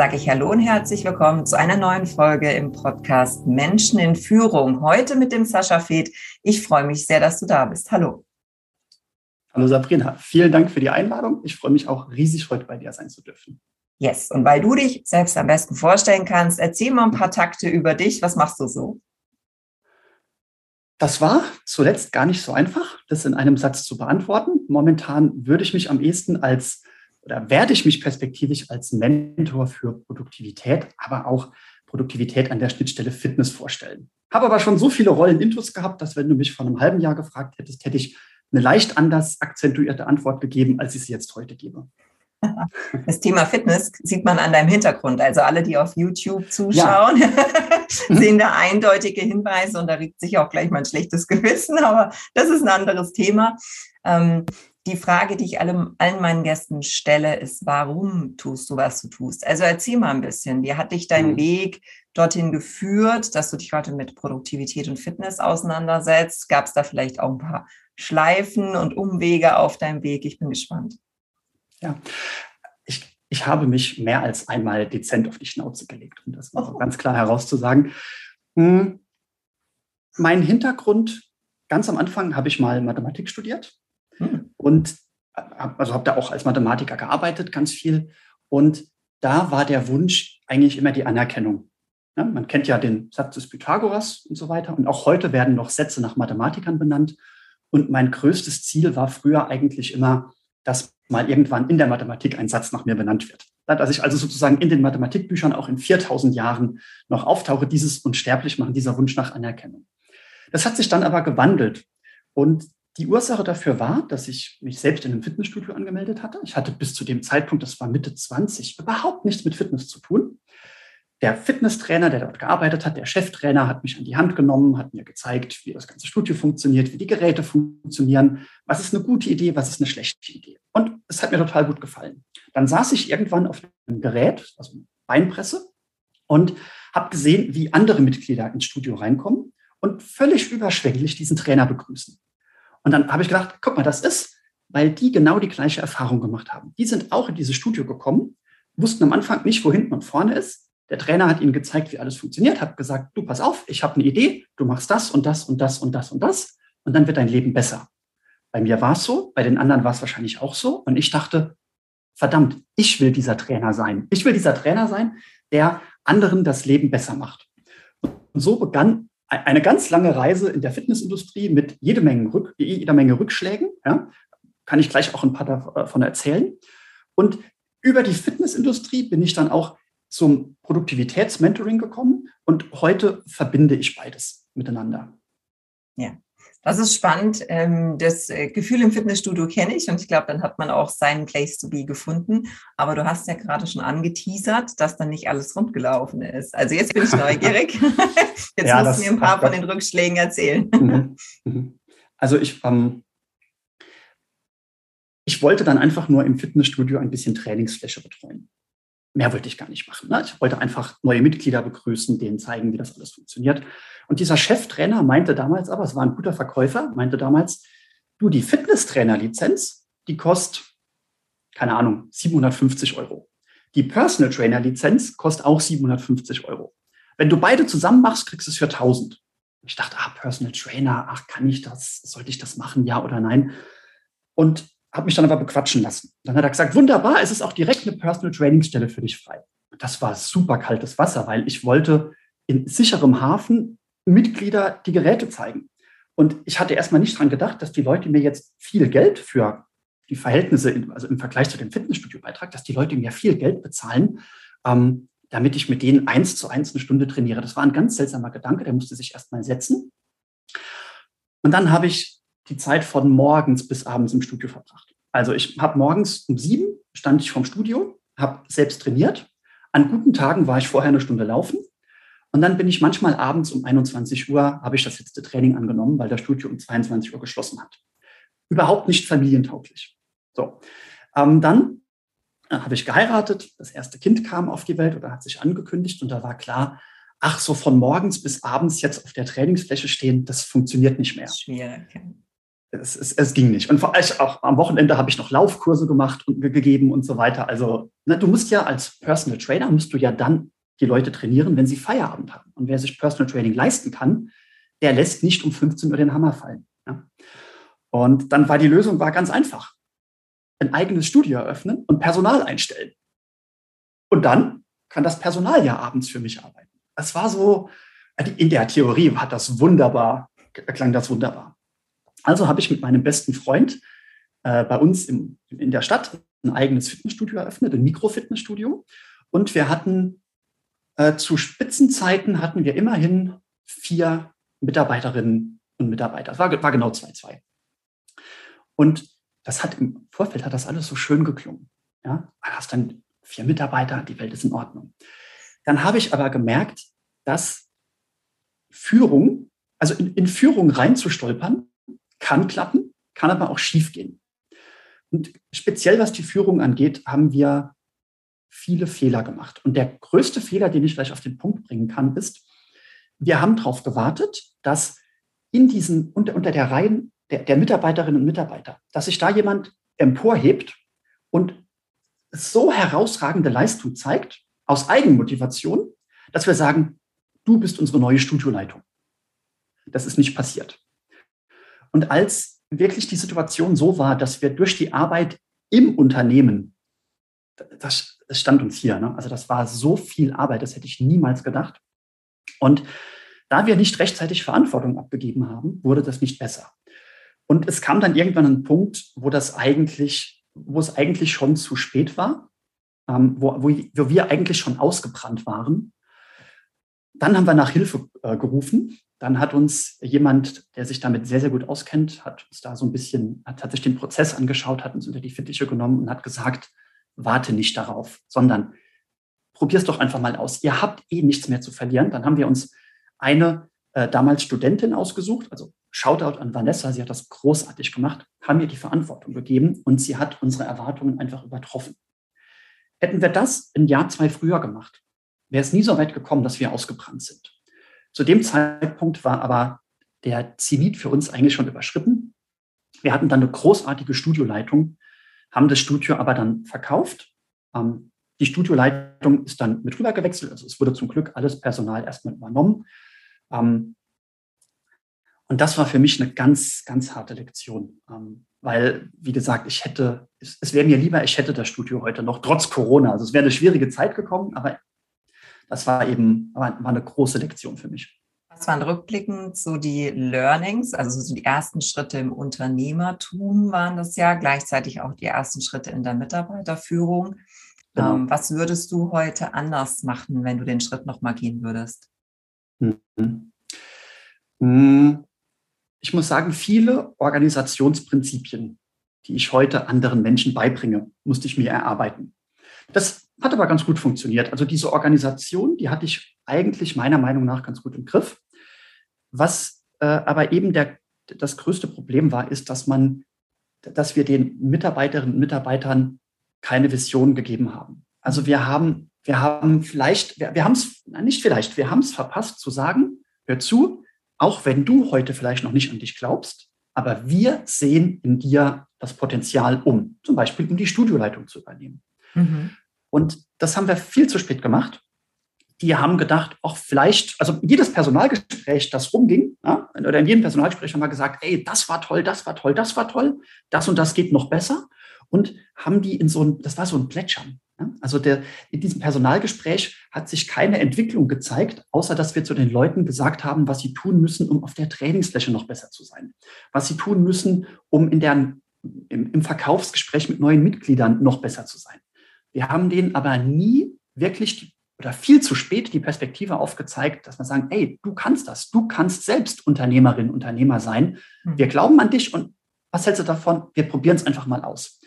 sage ich Hallo und herzlich willkommen zu einer neuen Folge im Podcast Menschen in Führung. Heute mit dem Sascha Feth. Ich freue mich sehr, dass du da bist. Hallo. Hallo Sabrina, vielen Dank für die Einladung. Ich freue mich auch riesig, heute bei dir sein zu dürfen. Yes, und weil du dich selbst am besten vorstellen kannst, erzähl mal ein paar Takte über dich. Was machst du so? Das war zuletzt gar nicht so einfach, das in einem Satz zu beantworten. Momentan würde ich mich am ehesten als oder werde ich mich perspektivisch als Mentor für Produktivität, aber auch Produktivität an der Schnittstelle Fitness vorstellen. Habe aber schon so viele Rollen intus gehabt, dass wenn du mich vor einem halben Jahr gefragt hättest, hätte ich eine leicht anders akzentuierte Antwort gegeben, als ich sie jetzt heute gebe. Das Thema Fitness sieht man an deinem Hintergrund. Also alle, die auf YouTube zuschauen, ja. sehen da eindeutige Hinweise und da regt sich auch gleich mal ein schlechtes Gewissen, aber das ist ein anderes Thema. Ähm, die Frage, die ich allem, allen meinen Gästen stelle, ist, warum tust du, was du tust? Also erzähl mal ein bisschen, wie hat dich dein mhm. Weg dorthin geführt, dass du dich heute mit Produktivität und Fitness auseinandersetzt? Gab es da vielleicht auch ein paar Schleifen und Umwege auf deinem Weg? Ich bin gespannt. Ja, ich, ich habe mich mehr als einmal dezent auf die Schnauze gelegt, um das mal so oh. ganz klar herauszusagen. Hm, mein Hintergrund, ganz am Anfang habe ich mal Mathematik studiert Und also habe da auch als Mathematiker gearbeitet, ganz viel. Und da war der Wunsch eigentlich immer die Anerkennung. Ja, man kennt ja den Satz des Pythagoras und so weiter. Und auch heute werden noch Sätze nach Mathematikern benannt. Und mein größtes Ziel war früher eigentlich immer, dass mal irgendwann in der Mathematik ein Satz nach mir benannt wird. Dass ich also sozusagen in den Mathematikbüchern auch in 4000 Jahren noch auftauche, dieses unsterblich machen, dieser Wunsch nach Anerkennung. Das hat sich dann aber gewandelt. Und die Ursache dafür war, dass ich mich selbst in einem Fitnessstudio angemeldet hatte. Ich hatte bis zu dem Zeitpunkt, das war Mitte 20, überhaupt nichts mit Fitness zu tun. Der Fitnesstrainer, der dort gearbeitet hat, der Cheftrainer, hat mich an die Hand genommen, hat mir gezeigt, wie das ganze Studio funktioniert, wie die Geräte funktionieren, was ist eine gute Idee, was ist eine schlechte Idee. Und es hat mir total gut gefallen. Dann saß ich irgendwann auf einem Gerät, also Beinpresse, und habe gesehen, wie andere Mitglieder ins Studio reinkommen und völlig überschwänglich diesen Trainer begrüßen. Und dann habe ich gedacht, guck mal, das ist, weil die genau die gleiche Erfahrung gemacht haben. Die sind auch in dieses Studio gekommen, wussten am Anfang nicht, wo hinten und vorne ist. Der Trainer hat ihnen gezeigt, wie alles funktioniert, hat gesagt, du pass auf, ich habe eine Idee, du machst das und das und das und das und das und dann wird dein Leben besser. Bei mir war es so, bei den anderen war es wahrscheinlich auch so. Und ich dachte, verdammt, ich will dieser Trainer sein. Ich will dieser Trainer sein, der anderen das Leben besser macht. Und so begann eine ganz lange Reise in der Fitnessindustrie mit jede Menge, Rück, jeder Menge Rückschlägen. Ja? Kann ich gleich auch ein paar davon erzählen. Und über die Fitnessindustrie bin ich dann auch zum Produktivitätsmentoring gekommen und heute verbinde ich beides miteinander. Ja, das ist spannend. Ähm, das äh, Gefühl im Fitnessstudio kenne ich und ich glaube, dann hat man auch seinen Place to be gefunden. Aber du hast ja gerade schon angeteasert, dass dann nicht alles rundgelaufen ist. Also jetzt bin ich neugierig. Jetzt ja, musst du mir ein paar von den Rückschlägen erzählen. Mhm. Mhm. Also ich, ähm, ich wollte dann einfach nur im Fitnessstudio ein bisschen Trainingsfläche betreuen. Mehr wollte ich gar nicht machen. Ne? Ich wollte einfach neue Mitglieder begrüßen, denen zeigen, wie das alles funktioniert. Und dieser Cheftrainer meinte damals aber, es war ein guter Verkäufer, meinte damals, du, die Fitnesstrainer-Lizenz, die kostet, keine Ahnung, 750 Euro. Die Personal Trainer-Lizenz kostet auch 750 Euro. Wenn du beide zusammen machst, kriegst du es für 1000. Ich dachte, ah, Personal Trainer, ach, kann ich das? Sollte ich das machen? Ja oder nein? Und habe mich dann aber bequatschen lassen. Dann hat er gesagt, wunderbar, es ist auch direkt eine Personal Trainingstelle für dich frei. Das war super kaltes Wasser, weil ich wollte in sicherem Hafen Mitglieder die Geräte zeigen. Und ich hatte erstmal nicht dran gedacht, dass die Leute mir jetzt viel Geld für, die Verhältnisse, also im Vergleich zu dem Fitnessstudio-Beitrag, dass die Leute mir viel Geld bezahlen, ähm, damit ich mit denen eins zu eins eine Stunde trainiere. Das war ein ganz seltsamer Gedanke, der musste sich erstmal setzen. Und dann habe ich die Zeit von morgens bis abends im Studio verbracht. Also ich habe morgens um sieben stand ich vorm Studio, habe selbst trainiert. An guten Tagen war ich vorher eine Stunde laufen. Und dann bin ich manchmal abends um 21 Uhr, habe ich das letzte Training angenommen, weil das Studio um 22 Uhr geschlossen hat. Überhaupt nicht familientauglich. So, ähm, dann äh, habe ich geheiratet, das erste Kind kam auf die Welt oder hat sich angekündigt und da war klar, ach, so von morgens bis abends jetzt auf der Trainingsfläche stehen, das funktioniert nicht mehr. Schwierig. Es, es, es ging nicht. Und vor allem auch am Wochenende habe ich noch Laufkurse gemacht und gegeben und so weiter. Also ne, du musst ja als Personal Trainer, musst du ja dann die Leute trainieren, wenn sie Feierabend haben. Und wer sich Personal Training leisten kann, der lässt nicht um 15 Uhr den Hammer fallen. Ja? Und dann war die Lösung war ganz einfach. Ein eigenes Studio eröffnen und Personal einstellen. Und dann kann das Personal ja abends für mich arbeiten. Das war so, in der Theorie hat das wunderbar, klang das wunderbar. Also habe ich mit meinem besten Freund äh, bei uns im, in der Stadt ein eigenes Fitnessstudio eröffnet, ein Mikrofitnessstudio. Und wir hatten äh, zu Spitzenzeiten hatten wir immerhin vier Mitarbeiterinnen und Mitarbeiter. Das war, war genau 2-2. Und das hat im Vorfeld hat das alles so schön geklungen. Ja, du hast dann vier Mitarbeiter, die Welt ist in Ordnung. Dann habe ich aber gemerkt, dass Führung, also in, in Führung reinzustolpern, kann klappen, kann aber auch schief gehen. Und speziell was die Führung angeht, haben wir viele Fehler gemacht. Und der größte Fehler, den ich vielleicht auf den Punkt bringen kann, ist, wir haben darauf gewartet, dass in diesen, unter, unter der Reihen der, der Mitarbeiterinnen und Mitarbeiter, dass sich da jemand emporhebt und so herausragende Leistung zeigt, aus Eigenmotivation, dass wir sagen, du bist unsere neue Studioleitung. Das ist nicht passiert. Und als wirklich die Situation so war, dass wir durch die Arbeit im Unternehmen, das, das stand uns hier, ne? also das war so viel Arbeit, das hätte ich niemals gedacht. Und da wir nicht rechtzeitig Verantwortung abgegeben haben, wurde das nicht besser. Und es kam dann irgendwann ein Punkt, wo das eigentlich, wo es eigentlich schon zu spät war, ähm, wo, wo, wo wir eigentlich schon ausgebrannt waren. Dann haben wir nach Hilfe äh, gerufen dann hat uns jemand, der sich damit sehr, sehr gut auskennt, hat uns da so ein bisschen, hat, hat sich den Prozess angeschaut, hat uns unter die Fittiche genommen und hat gesagt, warte nicht darauf, sondern probier es doch einfach mal aus. Ihr habt eh nichts mehr zu verlieren. Dann haben wir uns eine äh, damals Studentin ausgesucht, also Shoutout an Vanessa, sie hat das großartig gemacht, haben ihr die Verantwortung gegeben und sie hat unsere Erwartungen einfach übertroffen. Hätten wir das ein Jahr, zwei früher gemacht, wäre es nie so weit gekommen, dass wir ausgebrannt sind. Zu dem Zeitpunkt war aber der Zenit für uns eigentlich schon überschritten. Wir hatten dann eine großartige Studioleitung, haben das Studio aber dann verkauft. Ähm, die Studioleitung ist dann mit rüber gewechselt, also es wurde zum Glück alles Personal erstmal übernommen. Ähm, und das war für mich eine ganz, ganz harte Lektion, ähm, weil, wie gesagt, ich hätte, es, es wäre mir lieber, ich hätte das Studio heute noch, trotz Corona. Also es wäre eine schwierige Zeit gekommen, aber das war eben war, war eine große Lektion für mich. Was waren rückblickend so die Learnings, also so die ersten Schritte im Unternehmertum waren das ja, gleichzeitig auch die ersten Schritte in der Mitarbeiterführung. Genau. Ähm, was würdest du heute anders machen, wenn du den Schritt nochmal gehen würdest? Mhm. Mhm. Ich muss sagen, viele Organisationsprinzipien, die ich heute anderen Menschen beibringe, musste ich mir erarbeiten. Das hat aber ganz gut funktioniert. Also diese Organisation, die hatte ich eigentlich meiner Meinung nach ganz gut im Griff. Was äh, aber eben der, das größte Problem war, ist, dass man, dass wir den Mitarbeiterinnen und Mitarbeitern keine Vision gegeben haben. Also wir haben, wir haben vielleicht, wir, wir haben es, nicht vielleicht, wir haben es verpasst zu sagen, hör zu, auch wenn du heute vielleicht noch nicht an dich glaubst, aber wir sehen in dir das Potenzial um, zum Beispiel um die Studioleitung zu übernehmen. Mhm. Und das haben wir viel zu spät gemacht. Die haben gedacht, auch vielleicht, also jedes Personalgespräch, das rumging, ja, oder in jedem Personalgespräch haben wir gesagt, ey, das war toll, das war toll, das war toll, das und das geht noch besser. Und haben die in so ein, das war so ein Plätschern. Ja? Also der, in diesem Personalgespräch hat sich keine Entwicklung gezeigt, außer dass wir zu den Leuten gesagt haben, was sie tun müssen, um auf der Trainingsfläche noch besser zu sein. Was sie tun müssen, um in deren im, im Verkaufsgespräch mit neuen Mitgliedern noch besser zu sein. Wir haben denen aber nie wirklich die, oder viel zu spät die Perspektive aufgezeigt, dass wir sagen, ey, du kannst das, du kannst selbst Unternehmerin, Unternehmer sein. Mhm. Wir glauben an dich und was hältst du davon? Wir probieren es einfach mal aus.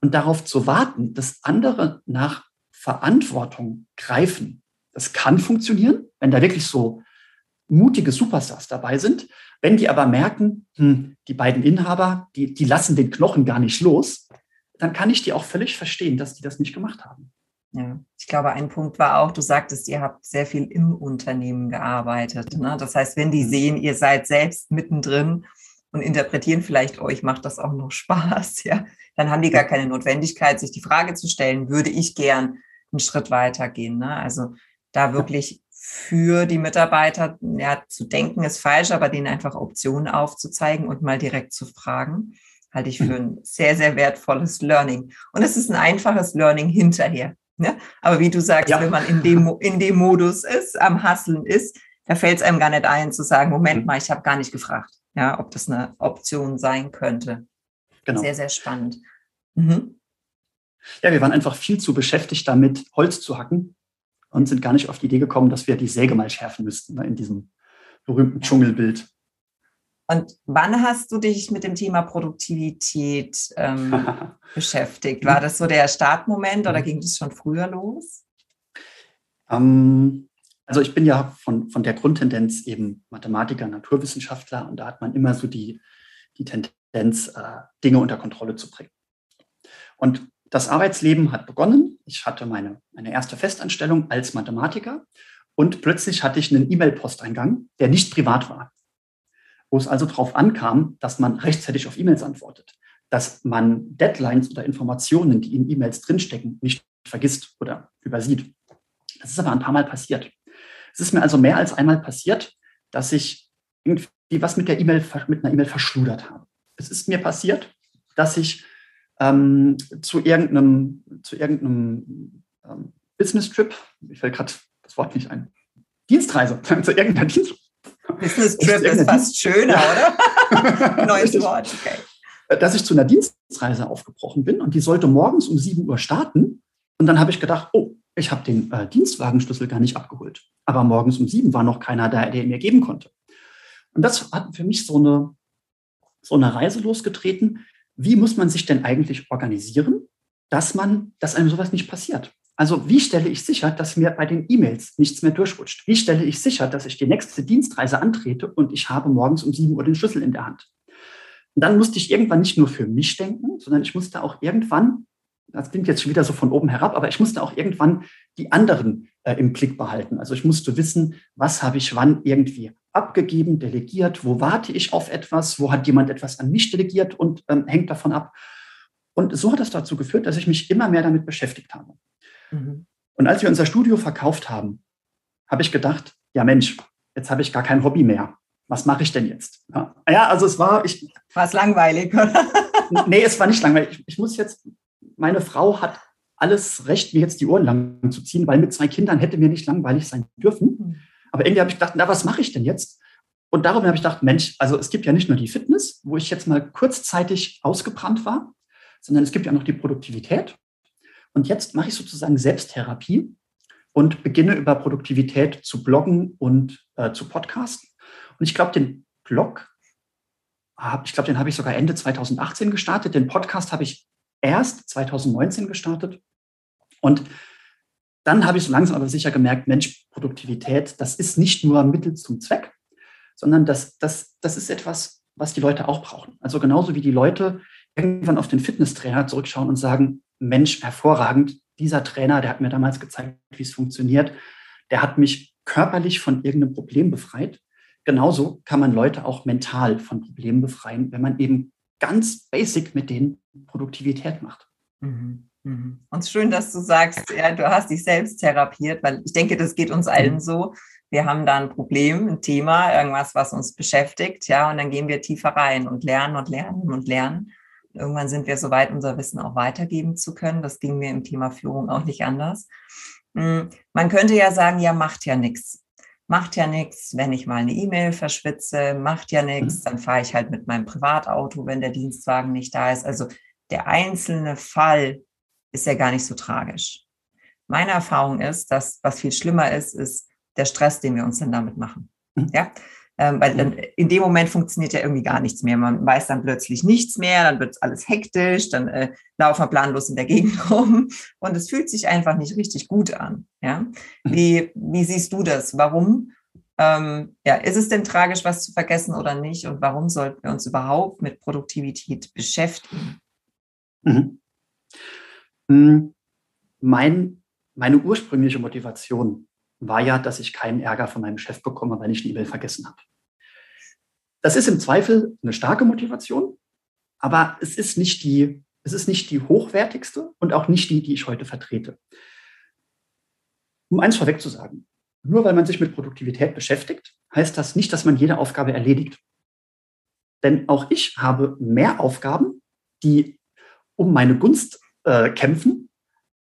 Und darauf zu warten, dass andere nach Verantwortung greifen, das kann funktionieren, wenn da wirklich so mutige Superstars dabei sind. Wenn die aber merken, hm, die beiden Inhaber, die, die lassen den Knochen gar nicht los, dann kann ich die auch völlig verstehen, dass die das nicht gemacht haben. Ja, ich glaube, ein Punkt war auch, du sagtest, ihr habt sehr viel im Unternehmen gearbeitet. Ne? Das heißt, wenn die sehen, ihr seid selbst mittendrin und interpretieren vielleicht, euch macht das auch noch Spaß, ja, dann haben die gar keine Notwendigkeit, sich die Frage zu stellen, würde ich gern einen Schritt weiter gehen. Ne? Also da wirklich für die Mitarbeiter ja, zu denken ist falsch, aber denen einfach Optionen aufzuzeigen und mal direkt zu fragen, halte ich für ein sehr, sehr wertvolles Learning. Und es ist ein einfaches Learning hinterher. Ne? Aber wie du sagst, ja. wenn man in dem, in dem Modus ist, am Hasseln ist, da fällt es einem gar nicht ein zu sagen, Moment mhm. mal, ich habe gar nicht gefragt, ja, ob das eine Option sein könnte. Genau. Sehr, sehr spannend. Mhm. Ja, wir waren einfach viel zu beschäftigt damit, Holz zu hacken und sind gar nicht auf die Idee gekommen, dass wir die Säge mal schärfen müssten ne, in diesem berühmten Dschungelbild. Und wann hast du dich mit dem Thema Produktivität ähm, beschäftigt? War das so der Startmoment oder ging das schon früher los? Ähm, also ich bin ja von, von der Grundtendenz eben Mathematiker, Naturwissenschaftler und da hat man immer so die, die Tendenz, äh, Dinge unter Kontrolle zu bringen. Und das Arbeitsleben hat begonnen. Ich hatte meine, meine erste Festanstellung als Mathematiker und plötzlich hatte ich einen E-Mail-Posteingang, der nicht privat war. Wo es also darauf ankam, dass man rechtzeitig auf E-Mails antwortet, dass man Deadlines oder Informationen, die in E-Mails drinstecken, nicht vergisst oder übersieht. Das ist aber ein paar Mal passiert. Es ist mir also mehr als einmal passiert, dass ich irgendwie was mit der E-Mail, mit einer E-Mail verschludert habe. Es ist mir passiert, dass ich ähm, zu irgendeinem, zu irgendeinem ähm, Business-Trip, ich fällt gerade das Wort nicht ein, Dienstreise, zu irgendeiner Dienstreise. Business-Trip ist fast schöner, oder? Neues Wort, okay. Dass ich zu einer Dienstreise aufgebrochen bin und die sollte morgens um 7 Uhr starten. Und dann habe ich gedacht, oh, ich habe den äh, Dienstwagenschlüssel gar nicht abgeholt. Aber morgens um 7 war noch keiner da, der ihn mir geben konnte. Und das hat für mich so eine, so eine Reise losgetreten, wie muss man sich denn eigentlich organisieren, dass man, dass einem sowas nicht passiert? Also wie stelle ich sicher, dass mir bei den E-Mails nichts mehr durchrutscht? Wie stelle ich sicher, dass ich die nächste Dienstreise antrete und ich habe morgens um 7 Uhr den Schlüssel in der Hand? Und dann musste ich irgendwann nicht nur für mich denken, sondern ich musste auch irgendwann, das klingt jetzt schon wieder so von oben herab, aber ich musste auch irgendwann die anderen äh, im Blick behalten. Also ich musste wissen, was habe ich wann irgendwie abgegeben, delegiert, wo warte ich auf etwas, wo hat jemand etwas an mich delegiert und ähm, hängt davon ab. Und so hat es dazu geführt, dass ich mich immer mehr damit beschäftigt habe. Mhm. Und als wir unser Studio verkauft haben, habe ich gedacht, ja Mensch, jetzt habe ich gar kein Hobby mehr. Was mache ich denn jetzt? Ja, ja also es war... Ich, war es langweilig, oder? nee, es war nicht langweilig. Ich, ich muss jetzt, meine Frau hat alles Recht, mir jetzt die Ohren lang zu ziehen, weil mit zwei Kindern hätte mir nicht langweilig sein dürfen. Mhm. Aber irgendwie habe ich gedacht, na, was mache ich denn jetzt? Und darum habe ich gedacht, Mensch, also es gibt ja nicht nur die Fitness, wo ich jetzt mal kurzzeitig ausgebrannt war, sondern es gibt ja noch die Produktivität. Und jetzt mache ich sozusagen Selbsttherapie und beginne über Produktivität zu bloggen und äh, zu podcasten. Und ich glaube, den Blog, ich glaube, den habe ich sogar Ende 2018 gestartet. Den Podcast habe ich erst 2019 gestartet. Und dann habe ich so langsam aber sicher gemerkt, Mensch, Produktivität, das ist nicht nur Mittel zum Zweck, sondern das, das, das ist etwas, was die Leute auch brauchen. Also genauso wie die Leute irgendwann auf den Fitnesstrainer zurückschauen und sagen, Mensch, hervorragend, dieser Trainer, der hat mir damals gezeigt, wie es funktioniert, der hat mich körperlich von irgendeinem Problem befreit. Genauso kann man Leute auch mental von Problemen befreien, wenn man eben ganz basic mit denen Produktivität macht. Mhm. Mhm. Und schön, dass du sagst, ja, du hast dich selbst therapiert, weil ich denke, das geht uns allen mhm. so. Wir haben da ein Problem, ein Thema, irgendwas, was uns beschäftigt, ja, und dann gehen wir tiefer rein und lernen und lernen und lernen. Irgendwann sind wir so weit, unser Wissen auch weitergeben zu können. Das ging mir im Thema Führung auch nicht anders. Hm, man könnte ja sagen, ja, macht ja nichts. macht ja nichts, wenn ich mal eine E-Mail verschwitze, macht ja nichts, mhm. dann fahre ich halt mit meinem Privatauto, wenn der Dienstwagen nicht da ist. Also der einzelne Fall ist ja gar nicht so tragisch. Meine Erfahrung ist, dass was viel schlimmer ist, ist der Stress, den wir uns dann damit machen. Mhm. Ja, ähm, weil dann in dem Moment funktioniert ja irgendwie gar nichts mehr. Man weiß dann plötzlich nichts mehr, dann wird alles hektisch, dann äh, laufen wir planlos in der Gegend rum und es fühlt sich einfach nicht richtig gut an. Ja? Mhm. Wie, wie siehst du das? Warum? Ähm, ja, ist es denn tragisch, was zu vergessen oder nicht? Und warum sollten wir uns überhaupt mit Produktivität beschäftigen? Mhm. Hm, mein, meine ursprüngliche Motivation war ja, dass ich keinen Ärger von meinem Chef bekomme, wenn ich eine E-Mail vergessen habe. Das ist im Zweifel eine starke Motivation, aber es ist nicht die, es ist nicht die hochwertigste und auch nicht die, die ich heute vertrete. Um eins vorweg zu sagen, nur weil man sich mit Produktivität beschäftigt, heißt das nicht, dass man jede Aufgabe erledigt. Denn auch ich habe mehr Aufgaben, die um meine Gunst äh, kämpfen,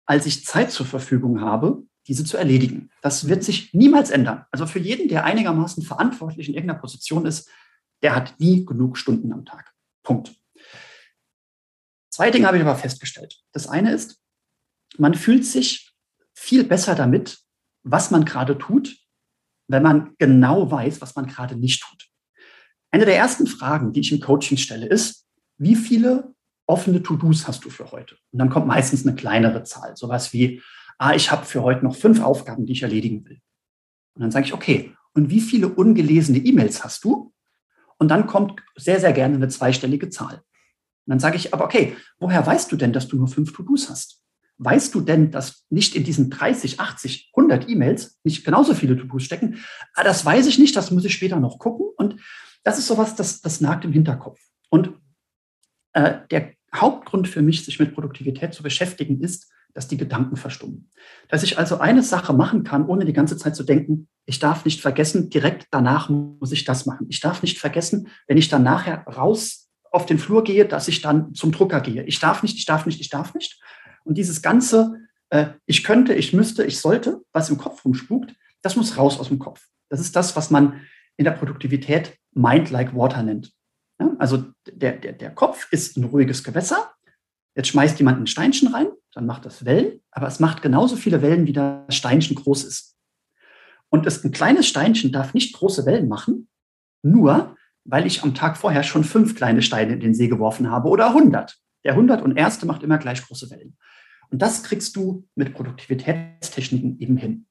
als ich Zeit zur Verfügung habe, diese zu erledigen. Das wird sich niemals ändern. Also für jeden, der einigermaßen verantwortlich in irgendeiner Position ist, der hat nie genug Stunden am Tag. Punkt. Zwei Dinge habe ich aber festgestellt. Das eine ist, man fühlt sich viel besser damit, was man gerade tut, wenn man genau weiß, was man gerade nicht tut. Eine der ersten Fragen, die ich im Coaching stelle, ist, wie viele offene To-Dos hast du für heute? Und dann kommt meistens eine kleinere Zahl, sowas wie, ah, ich habe für heute noch fünf Aufgaben, die ich erledigen will. Und dann sage ich, okay, und wie viele ungelesene E-Mails hast du? Und dann kommt sehr, sehr gerne eine zweistellige Zahl. Und dann sage ich, aber okay, woher weißt du denn, dass du nur fünf To-Dos hast? Weißt du denn, dass nicht in diesen 30, 80, 100 E-Mails nicht genauso viele To-Dos stecken? Ah, das weiß ich nicht, das muss ich später noch gucken. Und das ist sowas, das, das nagt im Hinterkopf. Und äh, der Hauptgrund für mich, sich mit Produktivität zu beschäftigen, ist, dass die Gedanken verstummen. Dass ich also eine Sache machen kann, ohne die ganze Zeit zu denken, ich darf nicht vergessen, direkt danach muss ich das machen. Ich darf nicht vergessen, wenn ich dann nachher raus auf den Flur gehe, dass ich dann zum Drucker gehe. Ich darf nicht, ich darf nicht, ich darf nicht. Und dieses ganze, äh, ich könnte, ich müsste, ich sollte, was im Kopf rumspukt, das muss raus aus dem Kopf. Das ist das, was man in der Produktivität Mind like Water nennt. Ja, also der, der, der Kopf ist ein ruhiges Gewässer. Jetzt schmeißt jemand ein Steinchen rein, dann macht das Wellen, aber es macht genauso viele Wellen, wie das Steinchen groß ist. Und ein kleines Steinchen darf nicht große Wellen machen, nur weil ich am Tag vorher schon fünf kleine Steine in den See geworfen habe oder 100. Der 100 und erste macht immer gleich große Wellen. Und das kriegst du mit Produktivitätstechniken eben hin.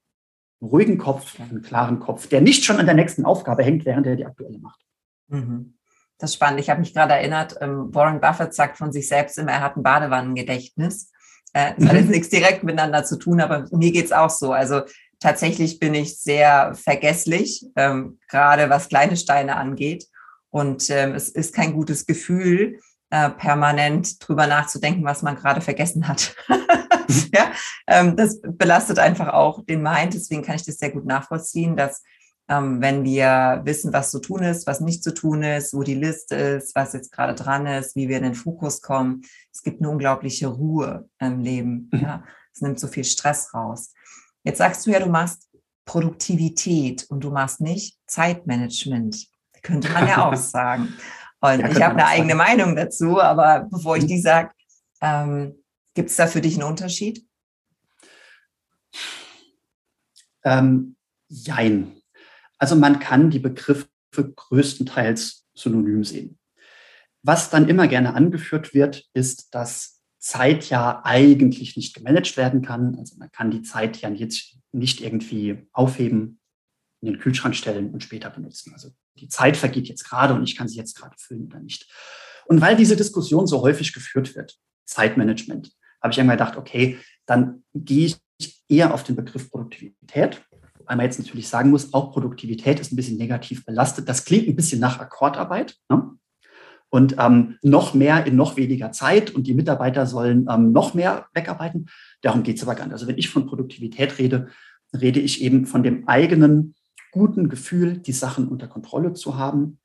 Einen ruhigen Kopf, einen klaren Kopf, der nicht schon an der nächsten Aufgabe hängt, während er die aktuelle macht. Mhm. Das ist spannend. Ich habe mich gerade erinnert, ähm, Warren Buffett sagt von sich selbst immer, er hat ein Badewannengedächtnis. Äh, das hat jetzt mhm. nichts direkt miteinander zu tun, aber mir geht's auch so. Also tatsächlich bin ich sehr vergesslich, ähm, gerade was kleine Steine angeht. Und ähm, es ist kein gutes Gefühl, äh, permanent drüber nachzudenken, was man gerade vergessen hat. ja, ähm, das belastet einfach auch den Mind. Deswegen kann ich das sehr gut nachvollziehen, dass ähm, wenn wir wissen, was zu tun ist, was nicht zu tun ist, wo die Liste ist, was jetzt gerade dran ist, wie wir in den Fokus kommen. Es gibt eine unglaubliche Ruhe im Leben. Mhm. Ja. Es nimmt so viel Stress raus. Jetzt sagst du ja, du machst Produktivität und du machst nicht Zeitmanagement. Könnte man ja auch sagen. Und ja, ich habe eine eigene Meinung dazu, aber bevor ich mhm. die sage, ähm, gibt es da für dich einen Unterschied? Ähm, jein. Also man kann die Begriffe größtenteils synonym sehen. Was dann immer gerne angeführt wird, ist, dass Zeit ja eigentlich nicht gemanagt werden kann. Also man kann die Zeit ja jetzt nicht irgendwie aufheben, in den Kühlschrank stellen und später benutzen. Also die Zeit vergeht jetzt gerade und ich kann sie jetzt gerade füllen oder nicht. Und weil diese Diskussion so häufig geführt wird, Zeitmanagement, habe ich einmal gedacht, okay, dann gehe ich eher auf den Begriff Produktivität weil man jetzt natürlich sagen muss, auch Produktivität ist ein bisschen negativ belastet. Das klingt ein bisschen nach Akkordarbeit. Ne? Und ähm, noch mehr in noch weniger Zeit und die Mitarbeiter sollen ähm, noch mehr wegarbeiten. Darum geht es aber gar nicht. Also wenn ich von Produktivität rede, rede ich eben von dem eigenen guten Gefühl, die Sachen unter Kontrolle zu haben.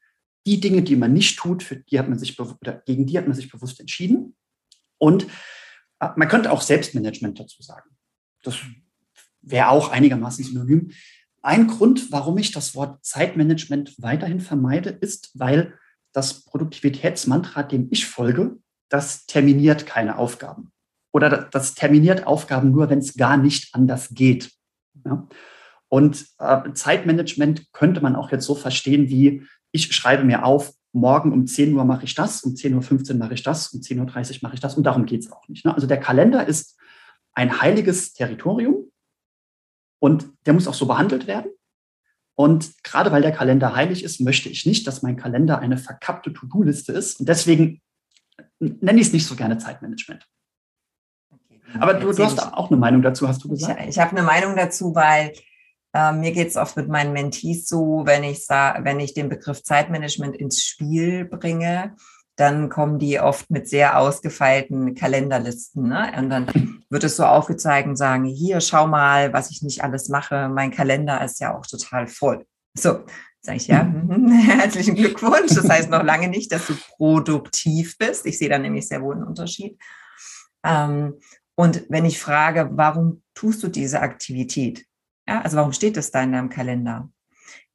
Die Dinge, die man nicht tut, für die hat man sich gegen die hat man sich bewusst entschieden. Und äh, man könnte auch Selbstmanagement dazu sagen. Das wäre auch einigermaßen synonym. ein Grund, warum ich das Wort Zeitmanagement weiterhin vermeide, ist, weil das Produktivitätsmantra, dem ich folge, das terminiert keine Aufgaben. Oder das terminiert Aufgaben nur, wenn es gar nicht anders geht. Ja? Und äh, Zeitmanagement könnte man auch jetzt so verstehen, wie ich schreibe mir auf, morgen um 10 Uhr mache ich das, um 10.15 Uhr mache ich das, um 10.30 Uhr mache ich das. Und darum geht es auch nicht. Ne? Also der Kalender ist ein heiliges Territorium und der muss auch so behandelt werden. Und gerade weil der Kalender heilig ist, möchte ich nicht, dass mein Kalender eine verkappte To-Do-Liste ist. Und deswegen nenne ich es nicht so gerne Zeitmanagement. Okay, Aber du, du hast auch eine Meinung dazu, hast du gesagt? Ich, ich habe eine Meinung dazu, weil äh, mir geht es oft mit meinen Mentees so, wenn ich, wenn ich den Begriff Zeitmanagement ins Spiel bringe, dann kommen die oft mit sehr ausgefeilten Kalenderlisten. Ne? Und dann wird es so aufgezeigt und sagen, hier, schau mal, was ich nicht alles mache. Mein Kalender ist ja auch total voll. So, sage ich ja, mhm. herzlichen Glückwunsch. Das heißt noch lange nicht, dass du produktiv bist. Ich sehe da nämlich sehr wohl einen Unterschied. Ähm, und wenn ich frage, warum tust du diese Aktivität? Ja, also warum steht das da in deinem Kalender?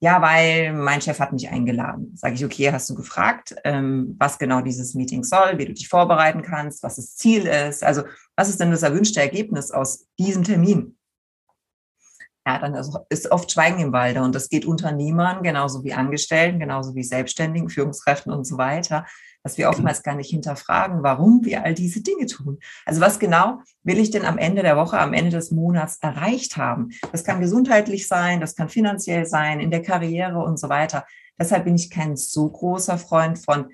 Ja, weil mein Chef hat mich eingeladen. Sage ich, okay, hast du gefragt, ähm, was genau dieses Meeting soll, wie du dich vorbereiten kannst, was das Ziel ist? Also, was ist denn das erwünschte Ergebnis aus diesem Termin? Ja, dann ist oft Schweigen im Walde und das geht Unternehmern genauso wie Angestellten, genauso wie Selbstständigen, Führungskräften und so weiter dass wir oftmals gar nicht hinterfragen, warum wir all diese Dinge tun. Also was genau will ich denn am Ende der Woche, am Ende des Monats erreicht haben? Das kann gesundheitlich sein, das kann finanziell sein, in der Karriere und so weiter. Deshalb bin ich kein so großer Freund von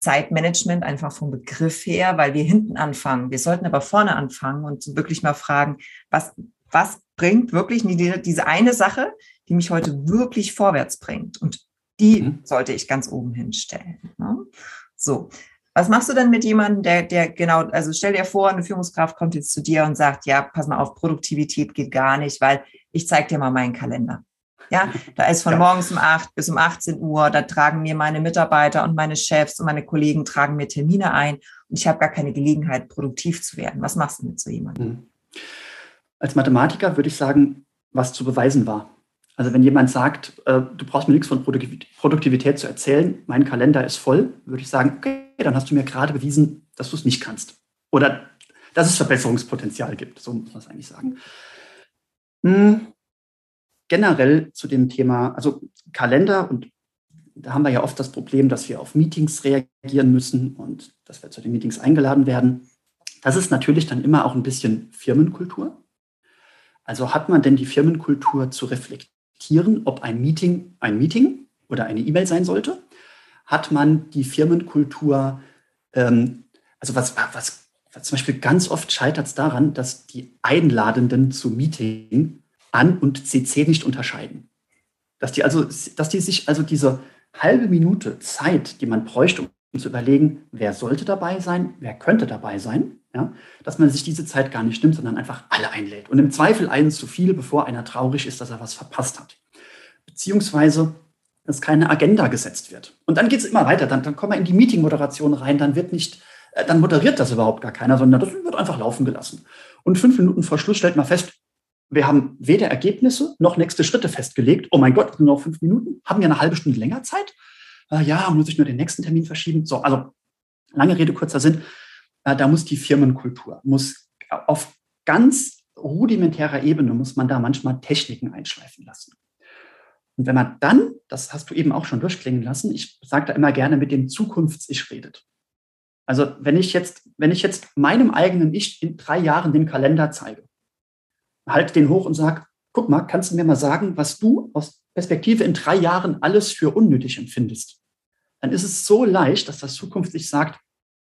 Zeitmanagement, einfach vom Begriff her, weil wir hinten anfangen. Wir sollten aber vorne anfangen und wirklich mal fragen, was, was bringt wirklich diese eine Sache, die mich heute wirklich vorwärts bringt? Und die mhm. sollte ich ganz oben hinstellen. Ne? So. Was machst du denn mit jemandem, der, der genau, also stell dir vor, eine Führungskraft kommt jetzt zu dir und sagt, ja, pass mal auf, Produktivität geht gar nicht, weil ich zeig dir mal meinen Kalender. Ja, da ist von ja. morgens um acht bis um 18 Uhr, da tragen mir meine Mitarbeiter und meine Chefs und meine Kollegen tragen mir Termine ein und ich habe gar keine Gelegenheit, produktiv zu werden. Was machst du mit so jemandem? Hm. Als Mathematiker würde ich sagen, was zu beweisen war. Also wenn jemand sagt, äh, du brauchst mir nichts von Produktivität zu erzählen, mein Kalender ist voll, würde ich sagen, okay, dann hast du mir gerade bewiesen, dass du es nicht kannst. Oder dass es Verbesserungspotenzial gibt. So muss man es eigentlich sagen. Hm. Generell zu dem Thema, also Kalender und da haben wir ja oft das Problem, dass wir auf Meetings reagieren müssen und dass wir zu den Meetings eingeladen werden. Das ist natürlich dann immer auch ein bisschen Firmenkultur. Also hat man denn die Firmenkultur zu reflektieren? ob ein Meeting ein Meeting oder eine E-Mail sein sollte? Hat man die Firmenkultur, ähm, also was, was, was zum Beispiel ganz oft scheitert es daran, dass die Einladenden zum Meeting an und CC nicht unterscheiden. Dass die also, dass die sich also diese halbe Minute Zeit, die man bräuchte, um zu überlegen, wer sollte dabei sein, wer könnte dabei sein, ja, dass man sich diese Zeit gar nicht nimmt, sondern einfach alle einlädt. Und im Zweifel einen zu viel, bevor einer traurig ist, dass er was verpasst hat. Beziehungsweise, dass keine Agenda gesetzt wird. Und dann geht es immer weiter. Dann, dann kommen wir in die Meeting-Moderation rein. Dann wird nicht, äh, dann moderiert das überhaupt gar keiner, sondern das wird einfach laufen gelassen. Und fünf Minuten vor Schluss stellt man fest, wir haben weder Ergebnisse noch nächste Schritte festgelegt. Oh mein Gott, nur noch fünf Minuten. Haben wir eine halbe Stunde länger Zeit? Äh, ja, muss ich nur den nächsten Termin verschieben? So, also lange Rede, kurzer Sinn äh, da muss die Firmenkultur, muss auf ganz rudimentärer Ebene muss man da manchmal Techniken einschleifen lassen. Und wenn man dann, das hast du eben auch schon durchklingen lassen, ich sage da immer gerne mit dem Zukunfts-Ich redet. Also wenn ich jetzt, wenn ich jetzt meinem eigenen Ich in drei Jahren den Kalender zeige, halte den hoch und sage, guck mal, kannst du mir mal sagen, was du aus Perspektive in drei Jahren alles für unnötig empfindest? Dann ist es so leicht, dass das Zukunfts-Ich sagt,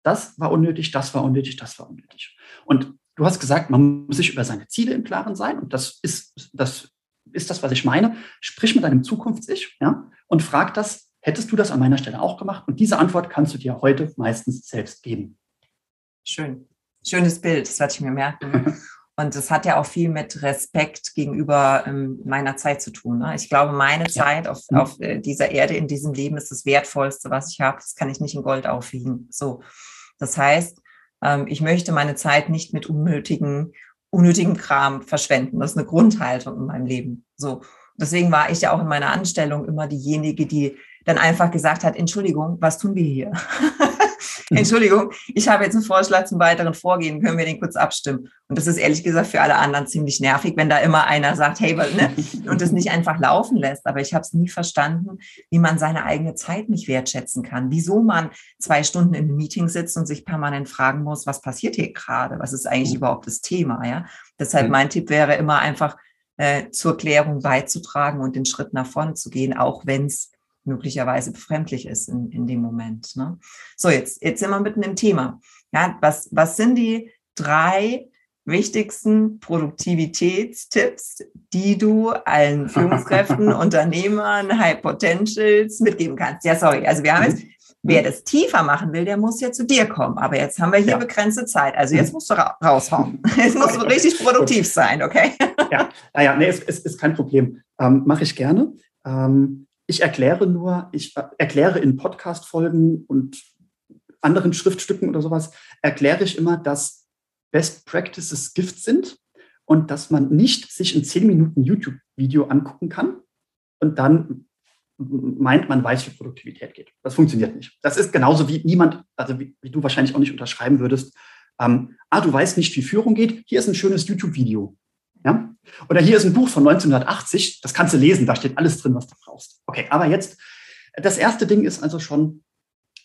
das war unnötig, das war unnötig, das war unnötig. Und du hast gesagt, man muss sich über seine Ziele im Klaren sein. Und das ist das, ist das was ich meine. Sprich mit deinem Zukunfts-Ich ja, und frag das, hättest du das an meiner Stelle auch gemacht? Und diese Antwort kannst du dir heute meistens selbst geben. Schön. Schönes Bild, das werde ich mir merken. Und es hat ja auch viel mit Respekt gegenüber ähm, meiner Zeit zu tun. Ne? Ich glaube, meine ja. Zeit auf, mhm. auf äh, dieser Erde, in diesem Leben ist das Wertvollste, was ich habe. Das kann ich nicht in Gold aufwiegen. So. Das heißt, ähm, ich möchte meine Zeit nicht mit unnötigen, unnötigen Kram verschwenden. Das ist eine Grundhaltung in meinem Leben. So. Deswegen war ich ja auch in meiner Anstellung immer diejenige, die dann einfach gesagt hat, Entschuldigung, was tun wir hier? Entschuldigung, ich habe jetzt einen Vorschlag zum weiteren Vorgehen, können wir den kurz abstimmen? Und das ist ehrlich gesagt für alle anderen ziemlich nervig, wenn da immer einer sagt, hey, ne? und das nicht einfach laufen lässt. Aber ich habe es nie verstanden, wie man seine eigene Zeit nicht wertschätzen kann. Wieso man zwei Stunden im Meeting sitzt und sich permanent fragen muss, was passiert hier gerade? Was ist eigentlich überhaupt das Thema? Ja? Deshalb mein Tipp wäre immer einfach, äh, zur Klärung beizutragen und den Schritt nach vorne zu gehen, auch wenn es möglicherweise befremdlich ist in, in dem Moment. Ne? So, jetzt, jetzt sind wir mitten im Thema. Ja, was, was sind die drei wichtigsten Produktivitätstipps, die du allen Führungskräften, Unternehmern, High Potentials mitgeben kannst? Ja, sorry. Also wir haben jetzt, wer das tiefer machen will, der muss ja zu dir kommen. Aber jetzt haben wir hier ja. begrenzte Zeit. Also jetzt musst du ra raushauen. Jetzt musst du richtig produktiv sein, okay? Ja, naja, nee, es, es ist kein Problem. Ähm, Mache ich gerne. Ähm, ich erkläre nur, ich äh, erkläre in Podcast-Folgen und anderen Schriftstücken oder sowas, erkläre ich immer, dass Best Practices Gift sind und dass man nicht sich in zehn Minuten YouTube-Video angucken kann und dann meint, man weiß, wie Produktivität geht. Das funktioniert nicht. Das ist genauso wie niemand, also wie, wie du wahrscheinlich auch nicht unterschreiben würdest, ähm, ah, du weißt nicht, wie Führung geht, hier ist ein schönes YouTube-Video. Ja? Oder hier ist ein Buch von 1980, das kannst du lesen, da steht alles drin, was du brauchst. Okay, aber jetzt, das erste Ding ist also schon,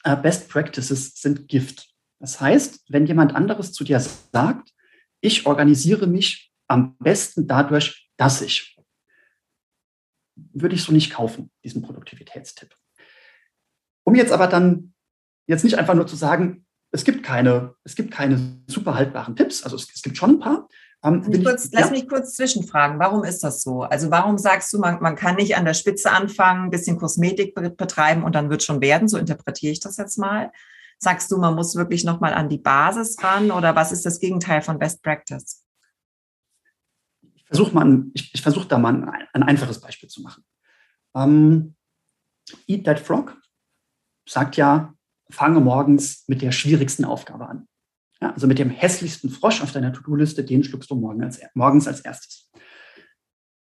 uh, Best Practices sind Gift. Das heißt, wenn jemand anderes zu dir sagt, ich organisiere mich am besten dadurch, dass ich, würde ich so nicht kaufen, diesen Produktivitätstipp. Um jetzt aber dann, jetzt nicht einfach nur zu sagen, es gibt keine, es gibt keine super haltbaren Tipps, also es, es gibt schon ein paar, um, ich, kurz, lass ja. mich kurz zwischenfragen. Warum ist das so? Also warum sagst du, man, man kann nicht an der Spitze anfangen, ein bisschen Kosmetik betreiben und dann wird schon werden? So interpretiere ich das jetzt mal. Sagst du, man muss wirklich nochmal an die Basis ran oder was ist das Gegenteil von Best Practice? Ich versuche mal, ich, ich versuche da mal ein, ein, einfaches Beispiel zu machen. Ähm, Eat That Frog sagt ja, fange morgens mit der schwierigsten Aufgabe an. Ja, also mit dem hässlichsten Frosch auf deiner To-Do-Liste, den schluckst du morgen als, morgens als erstes.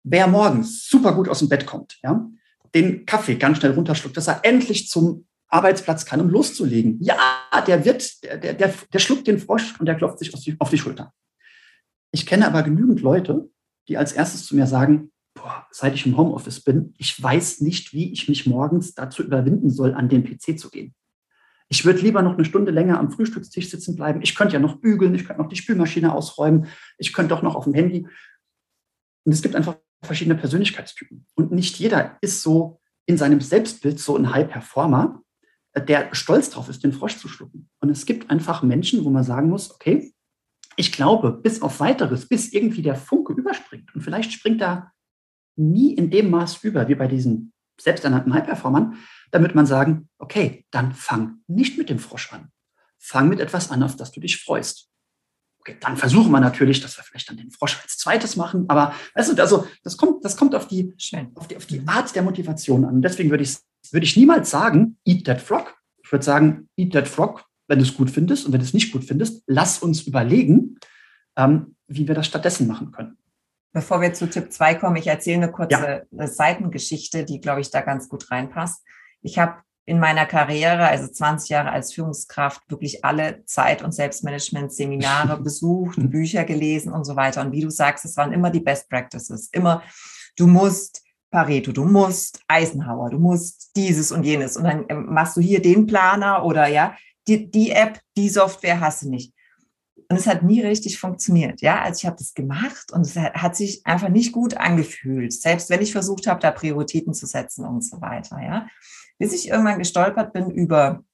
Wer morgens super gut aus dem Bett kommt, ja, den Kaffee ganz schnell runterschluckt, dass er endlich zum Arbeitsplatz kann, um loszulegen. Ja, der wird, der, der, der, der schluckt den Frosch und der klopft sich auf die, auf die Schulter. Ich kenne aber genügend Leute, die als erstes zu mir sagen, boah, seit ich im Homeoffice bin, ich weiß nicht, wie ich mich morgens dazu überwinden soll, an den PC zu gehen. Ich würde lieber noch eine Stunde länger am Frühstückstisch sitzen bleiben. Ich könnte ja noch bügeln, ich könnte noch die Spülmaschine ausräumen, ich könnte doch noch auf dem Handy. Und es gibt einfach verschiedene Persönlichkeitstypen. Und nicht jeder ist so in seinem Selbstbild so ein High Performer, der stolz drauf ist, den Frosch zu schlucken. Und es gibt einfach Menschen, wo man sagen muss, okay, ich glaube, bis auf weiteres, bis irgendwie der Funke überspringt. Und vielleicht springt er nie in dem Maß über, wie bei diesen selbsternannten High-Performern, damit man sagen, okay, dann fang nicht mit dem Frosch an. Fang mit etwas an, auf das du dich freust. Okay, dann versuchen wir natürlich, dass wir vielleicht dann den Frosch als zweites machen, aber weißt du, also das kommt, das kommt auf die, auf die, auf die Art der Motivation an. deswegen würde ich, würde ich niemals sagen, eat that frog. Ich würde sagen, eat that frog, wenn du es gut findest und wenn du es nicht gut findest, lass uns überlegen, ähm, wie wir das stattdessen machen können. Bevor wir zu Tipp 2 kommen, ich erzähle eine kurze ja. Seitengeschichte, die, glaube ich, da ganz gut reinpasst. Ich habe in meiner Karriere, also 20 Jahre als Führungskraft, wirklich alle Zeit- und Selbstmanagement-Seminare besucht, Bücher gelesen und so weiter. Und wie du sagst, es waren immer die Best Practices. Immer, du musst Pareto, du musst Eisenhower, du musst dieses und jenes. Und dann ähm, machst du hier den Planer oder ja, die, die App, die Software hast du nicht. Und es hat nie richtig funktioniert. Ja, also ich habe das gemacht und es hat sich einfach nicht gut angefühlt. Selbst wenn ich versucht habe, da Prioritäten zu setzen und so weiter. Ja, bis ich irgendwann gestolpert bin über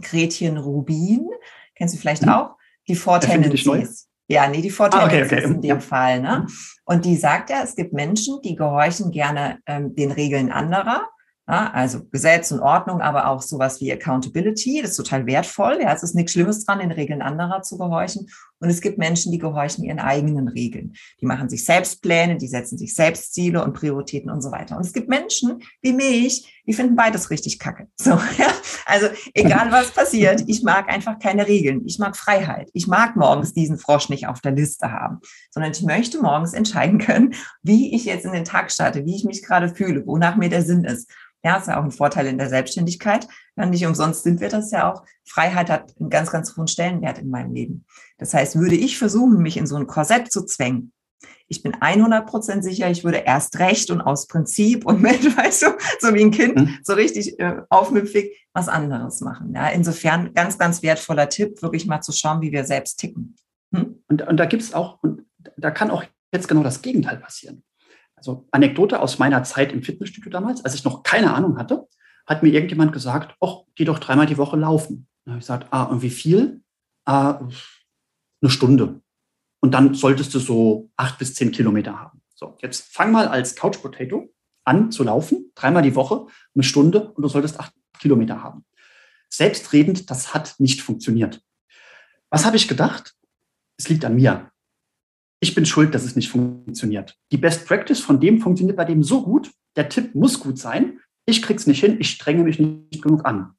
Gretchen Rubin, kennst du vielleicht mhm. auch, die Four Tendencies. Ja, nee, die Four Tendencies ah, okay, okay. in dem ja. Fall. Ne? Mhm. Und die sagt ja, es gibt Menschen, die gehorchen gerne ähm, den Regeln anderer. Ja, also Gesetz und Ordnung, aber auch sowas wie Accountability, das ist total wertvoll. Ja, es ist nichts Schlimmes dran, den Regeln anderer zu gehorchen. Und es gibt Menschen, die gehorchen ihren eigenen Regeln. Die machen sich selbst Pläne, die setzen sich selbst Ziele und Prioritäten und so weiter. Und es gibt Menschen wie mich, die finden beides richtig kacke. So, ja. Also egal was passiert, ich mag einfach keine Regeln. Ich mag Freiheit. Ich mag morgens diesen Frosch nicht auf der Liste haben, sondern ich möchte morgens entscheiden können, wie ich jetzt in den Tag starte, wie ich mich gerade fühle, wonach mir der Sinn ist. Ja, ist ja auch ein Vorteil in der Selbstständigkeit. Nicht umsonst sind wir das ja auch. Freiheit hat einen ganz, ganz hohen Stellenwert in meinem Leben. Das heißt, würde ich versuchen, mich in so ein Korsett zu zwängen, ich bin 100 Prozent sicher, ich würde erst recht und aus Prinzip und mit, weißt du, so wie ein Kind, mhm. so richtig äh, aufmüpfig was anderes machen. Ja, insofern ganz, ganz wertvoller Tipp, wirklich mal zu schauen, wie wir selbst ticken. Hm? Und, und da gibt es auch, und da kann auch jetzt genau das Gegenteil passieren. Also Anekdote aus meiner Zeit im Fitnessstudio damals, als ich noch keine Ahnung hatte, hat mir irgendjemand gesagt, ach, geh doch dreimal die Woche laufen. Da habe ich gesagt, ah, und wie viel? Ah, eine Stunde. Und dann solltest du so acht bis zehn Kilometer haben. So, jetzt fang mal als Couch Potato an zu laufen, dreimal die Woche, eine Stunde und du solltest acht Kilometer haben. Selbstredend, das hat nicht funktioniert. Was habe ich gedacht? Es liegt an mir ich bin schuld, dass es nicht funktioniert. Die Best Practice von dem funktioniert bei dem so gut, der Tipp muss gut sein, ich krieg's nicht hin, ich strenge mich nicht genug an.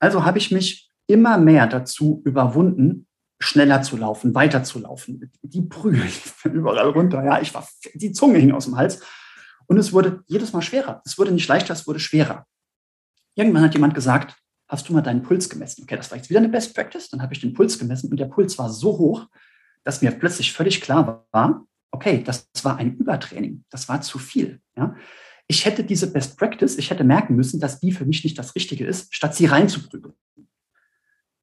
Also habe ich mich immer mehr dazu überwunden, schneller zu laufen, weiter zu laufen. Die Brühe überall runter, ja, ich war, die Zunge hing aus dem Hals. Und es wurde jedes Mal schwerer. Es wurde nicht leichter, es wurde schwerer. Irgendwann hat jemand gesagt, hast du mal deinen Puls gemessen? Okay, das war jetzt wieder eine Best Practice. Dann habe ich den Puls gemessen und der Puls war so hoch, dass mir plötzlich völlig klar war, okay, das war ein Übertraining, das war zu viel. Ja? Ich hätte diese Best Practice, ich hätte merken müssen, dass die für mich nicht das Richtige ist, statt sie reinzuprügeln.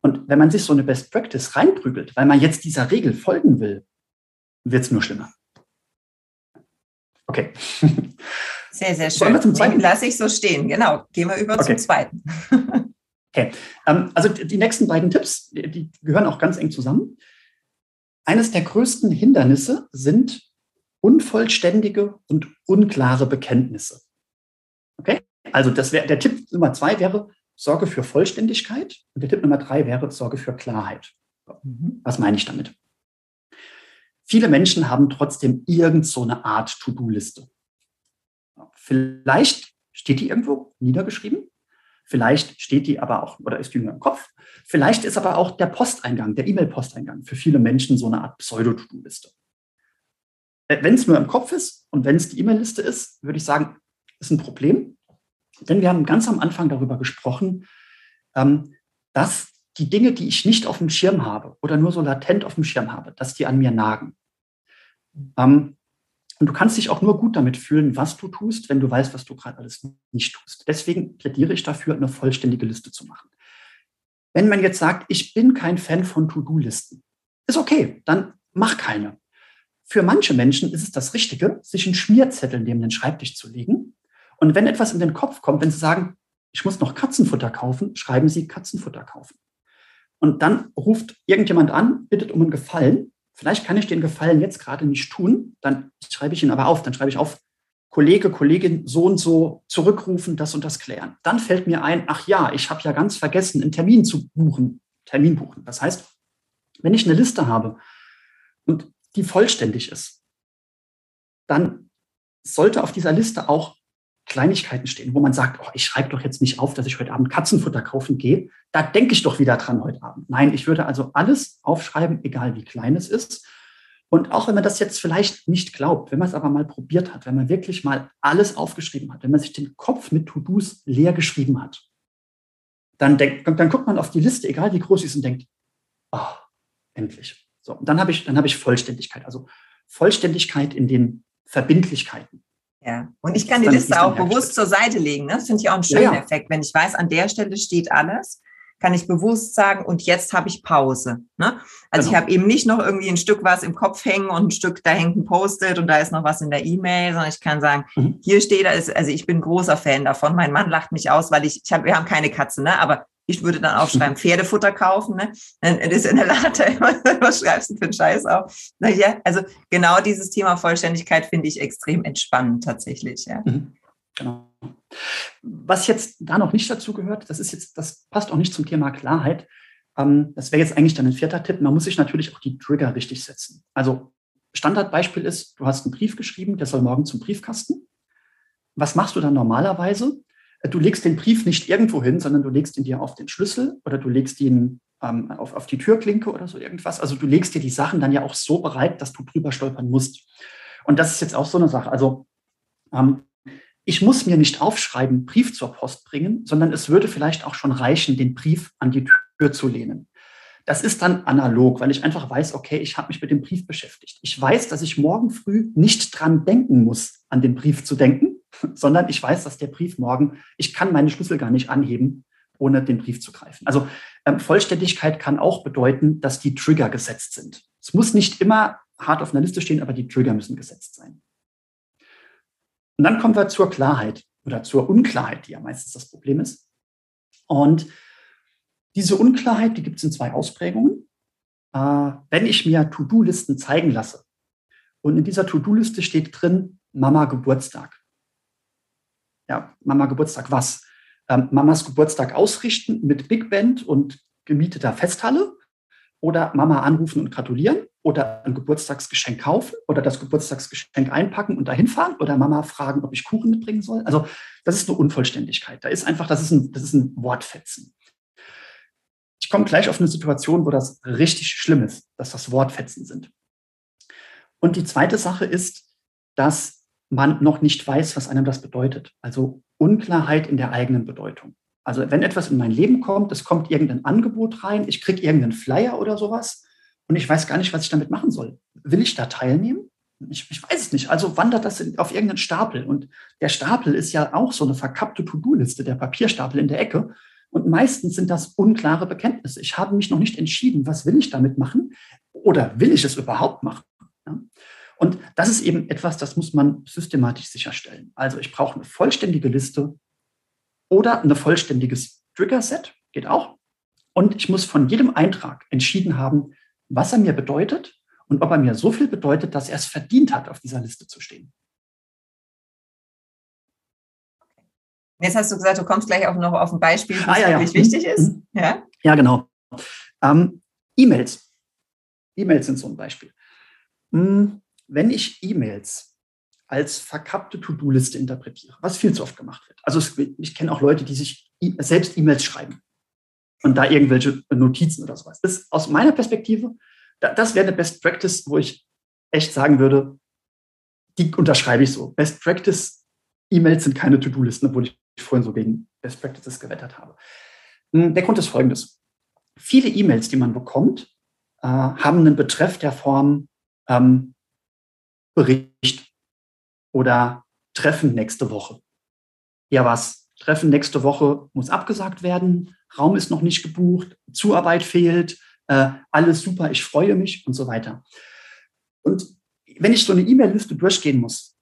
Und wenn man sich so eine Best Practice reinprügelt, weil man jetzt dieser Regel folgen will, wird es nur schlimmer. Okay. Sehr, sehr schön. wir zum zweiten? Lass ich so stehen. Genau. Gehen wir über okay. zum zweiten. okay. Ähm, also die nächsten beiden Tipps, die gehören auch ganz eng zusammen. Eines der größten Hindernisse sind unvollständige und unklare Bekenntnisse. Okay? Also das wär, der Tipp Nummer zwei wäre, Sorge für Vollständigkeit. Und der Tipp Nummer drei wäre, Sorge für Klarheit. Mhm. Was meine ich damit? Viele Menschen haben trotzdem irgend so eine Art To-Do-Liste. Vielleicht steht die irgendwo niedergeschrieben. Vielleicht steht die aber auch oder ist die nur im Kopf. Vielleicht ist aber auch der Posteingang, der E-Mail-Posteingang für viele Menschen so eine Art Pseudo-To-Do-Liste. Äh, wenn es nur im Kopf ist und wenn es die E-Mail-Liste ist, würde ich sagen, ist ein Problem. Denn wir haben ganz am Anfang darüber gesprochen, ähm, dass die Dinge, die ich nicht auf dem Schirm habe oder nur so latent auf dem Schirm habe, dass die an mir nagen. Ähm, und du kannst dich auch nur gut damit fühlen, was du tust, wenn du weißt, was du gerade alles nicht tust. Deswegen plädiere ich dafür, eine vollständige Liste zu machen. Wenn man jetzt sagt, ich bin kein Fan von To-Do-Listen, ist okay, dann mach keine. Für manche Menschen ist es das Richtige, sich einen Schmierzettel neben den Schreibtisch zu legen. Und wenn etwas in den Kopf kommt, wenn sie sagen, ich muss noch Katzenfutter kaufen, schreiben sie Katzenfutter kaufen. Und dann ruft irgendjemand an, bittet um einen Gefallen vielleicht kann ich den Gefallen jetzt gerade nicht tun, dann schreibe ich ihn aber auf, dann schreibe ich auf, Kollege, Kollegin so und so zurückrufen, das und das klären. Dann fällt mir ein, ach ja, ich habe ja ganz vergessen, einen Termin zu buchen, Termin buchen. Das heißt, wenn ich eine Liste habe und die vollständig ist, dann sollte auf dieser Liste auch Kleinigkeiten stehen, wo man sagt, oh, ich schreibe doch jetzt nicht auf, dass ich heute Abend Katzenfutter kaufen gehe. Da denke ich doch wieder dran heute Abend. Nein, ich würde also alles aufschreiben, egal wie klein es ist. Und auch wenn man das jetzt vielleicht nicht glaubt, wenn man es aber mal probiert hat, wenn man wirklich mal alles aufgeschrieben hat, wenn man sich den Kopf mit To-Dos leer geschrieben hat, dann, denkt, dann guckt man auf die Liste, egal wie groß sie ist, und denkt, oh, endlich. So, und dann habe ich, dann habe ich Vollständigkeit, also Vollständigkeit in den Verbindlichkeiten. Ja, und ich kann die Liste auch bewusst zur Seite legen. Ne? Das finde ich auch einen schönen ja, ja. Effekt. Wenn ich weiß, an der Stelle steht alles, kann ich bewusst sagen, und jetzt habe ich Pause. Ne? Also genau. ich habe eben nicht noch irgendwie ein Stück was im Kopf hängen und ein Stück, da hängt ein Post-it und da ist noch was in der E-Mail, sondern ich kann sagen, mhm. hier steht, also ich bin großer Fan davon. Mein Mann lacht mich aus, weil ich, ich hab, wir haben keine Katzen, ne? aber ich würde dann aufschreiben, Pferdefutter kaufen, ne? Ist in der Latte, was schreibst du für einen Scheiß auf? Na ja, also genau dieses Thema Vollständigkeit finde ich extrem entspannend tatsächlich, ja. Mhm. Genau. Was jetzt da noch nicht dazu gehört, das ist jetzt, das passt auch nicht zum Thema Klarheit. ähm, das wäre jetzt eigentlich dann ein vierter Tipp, man muss sich natürlich auch die Trigger richtig setzen. Also Standardbeispiel ist, du hast einen Brief geschrieben, der soll morgen zum Briefkasten. Was machst du dann normalerweise? Du legst den Brief nicht irgendwo hin, sondern du legst ihn dir auf den Schlüssel oder du legst ihn ähm, auf, auf die Türklinke oder so irgendwas. Also du legst dir die Sachen dann ja auch so bereit, dass du drüber stolpern musst. Und das ist jetzt auch so eine Sache. Also ähm, ich muss mir nicht aufschreiben, Brief zur Post bringen, sondern es würde vielleicht auch schon reichen, den Brief an die Tür zu lehnen. Das ist dann analog, weil ich einfach weiß, okay, ich habe mich mit dem Brief beschäftigt. Ich weiß, dass ich morgen früh nicht dran denken muss, an den Brief zu denken, sondern ich weiß, dass der Brief morgen, ich kann meine Schlüssel gar nicht anheben, ohne den Brief zu greifen. Also ähm, Vollständigkeit kann auch bedeuten, dass die Trigger gesetzt sind. Es muss nicht immer hart auf einer Liste stehen, aber die Trigger müssen gesetzt sein. Und dann kommen wir zur Klarheit oder zur Unklarheit, die ja meistens das Problem ist. Und diese Unklarheit, die gibt es in zwei Ausprägungen. Äh, wenn ich mir To-Do-Listen zeigen lasse und in dieser To-Do-Liste steht drin Mama Geburtstag. Ja, Mama Geburtstag was? Ähm, Mamas Geburtstag ausrichten mit Big Band und gemieteter Festhalle oder Mama anrufen und gratulieren oder ein Geburtstagsgeschenk kaufen oder das Geburtstagsgeschenk einpacken und dahin fahren oder Mama fragen, ob ich Kuchen mitbringen soll. Also das ist eine Unvollständigkeit. Da ist einfach, das ist ein, das ist ein Wortfetzen. Ich komme gleich auf eine Situation, wo das richtig schlimm ist, dass das Wortfetzen sind. Und die zweite Sache ist, dass man noch nicht weiß, was einem das bedeutet. Also Unklarheit in der eigenen Bedeutung. Also wenn etwas in mein Leben kommt, es kommt irgendein Angebot rein, ich kriege irgendeinen Flyer oder sowas und ich weiß gar nicht, was ich damit machen soll. Will ich da teilnehmen? Ich, ich weiß es nicht. Also wandert das in, auf irgendeinen Stapel. Und der Stapel ist ja auch so eine verkappte To-Do-Liste, der Papierstapel in der Ecke. Und meistens sind das unklare Bekenntnisse. Ich habe mich noch nicht entschieden, was will ich damit machen oder will ich es überhaupt machen. Ja? Und das ist eben etwas, das muss man systematisch sicherstellen. Also ich brauche eine vollständige Liste oder ein vollständiges Trigger-Set, geht auch. Und ich muss von jedem Eintrag entschieden haben, was er mir bedeutet und ob er mir so viel bedeutet, dass er es verdient hat, auf dieser Liste zu stehen. Jetzt hast du gesagt, du kommst gleich auch noch auf ein Beispiel, was ah, ja, wirklich ja. wichtig ist. Mhm. Ja, ja genau. Ähm, E-Mails. E-Mails sind so ein Beispiel. Hm, wenn ich E-Mails als verkappte To-Do-Liste interpretiere, was viel zu oft gemacht wird. Also ich kenne auch Leute, die sich e selbst E-Mails schreiben und da irgendwelche Notizen oder sowas. Das ist aus meiner Perspektive, das wäre eine Best Practice, wo ich echt sagen würde, die unterschreibe ich so. Best Practice E-Mails sind keine To-Do-Listen, obwohl ich vorhin so gegen Best Practices gewettert habe. Hm, der Grund ist folgendes. Viele E-Mails, die man bekommt, äh, haben einen Betreff der Form ähm, Bericht oder Treffen nächste Woche. Ja, was? Treffen nächste Woche muss abgesagt werden. Raum ist noch nicht gebucht, Zuarbeit fehlt, äh, alles super, ich freue mich und so weiter. Und wenn ich so eine E-Mail-Liste durchgehen muss,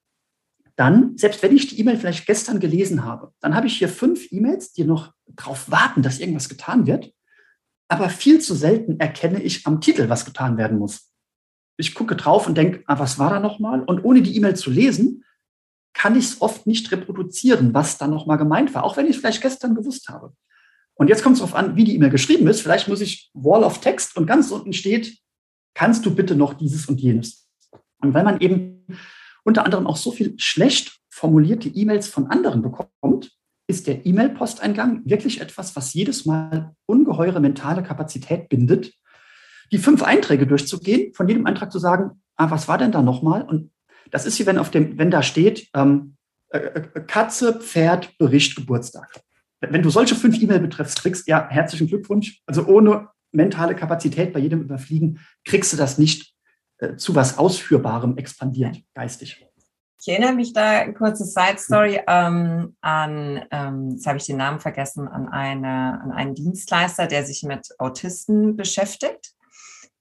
dann, selbst wenn ich die E-Mail vielleicht gestern gelesen habe, dann habe ich hier fünf E-Mails, die noch darauf warten, dass irgendwas getan wird. Aber viel zu selten erkenne ich am Titel, was getan werden muss. Ich gucke drauf und denke, ah, was war da nochmal? Und ohne die E-Mail zu lesen, kann ich es oft nicht reproduzieren, was da nochmal gemeint war, auch wenn ich es vielleicht gestern gewusst habe. Und jetzt kommt es darauf an, wie die E-Mail geschrieben ist. Vielleicht muss ich Wall of Text und ganz unten steht, kannst du bitte noch dieses und jenes. Und weil man eben unter anderem auch so viel schlecht formulierte E-Mails von anderen bekommt, ist der E-Mail-Posteingang wirklich etwas, was jedes Mal ungeheure mentale Kapazität bindet, die fünf Einträge durchzugehen, von jedem Eintrag zu sagen, ah, was war denn da nochmal? Und das ist wie wenn auf dem, wenn da steht, ähm, äh, äh Katze, Pferd, Bericht, Geburtstag wenn du solche fünf E-Mail-Betreffs kriegst, ja, herzlichen Glückwunsch. Also ohne mentale Kapazität bei jedem Überfliegen kriegst du das nicht zu was Ausführbarem expandiert, geistig. Ich erinnere mich da, kurze Side-Story, ähm, an, ähm, jetzt habe ich den Namen vergessen, an, eine, an einen Dienstleister, der sich mit Autisten beschäftigt.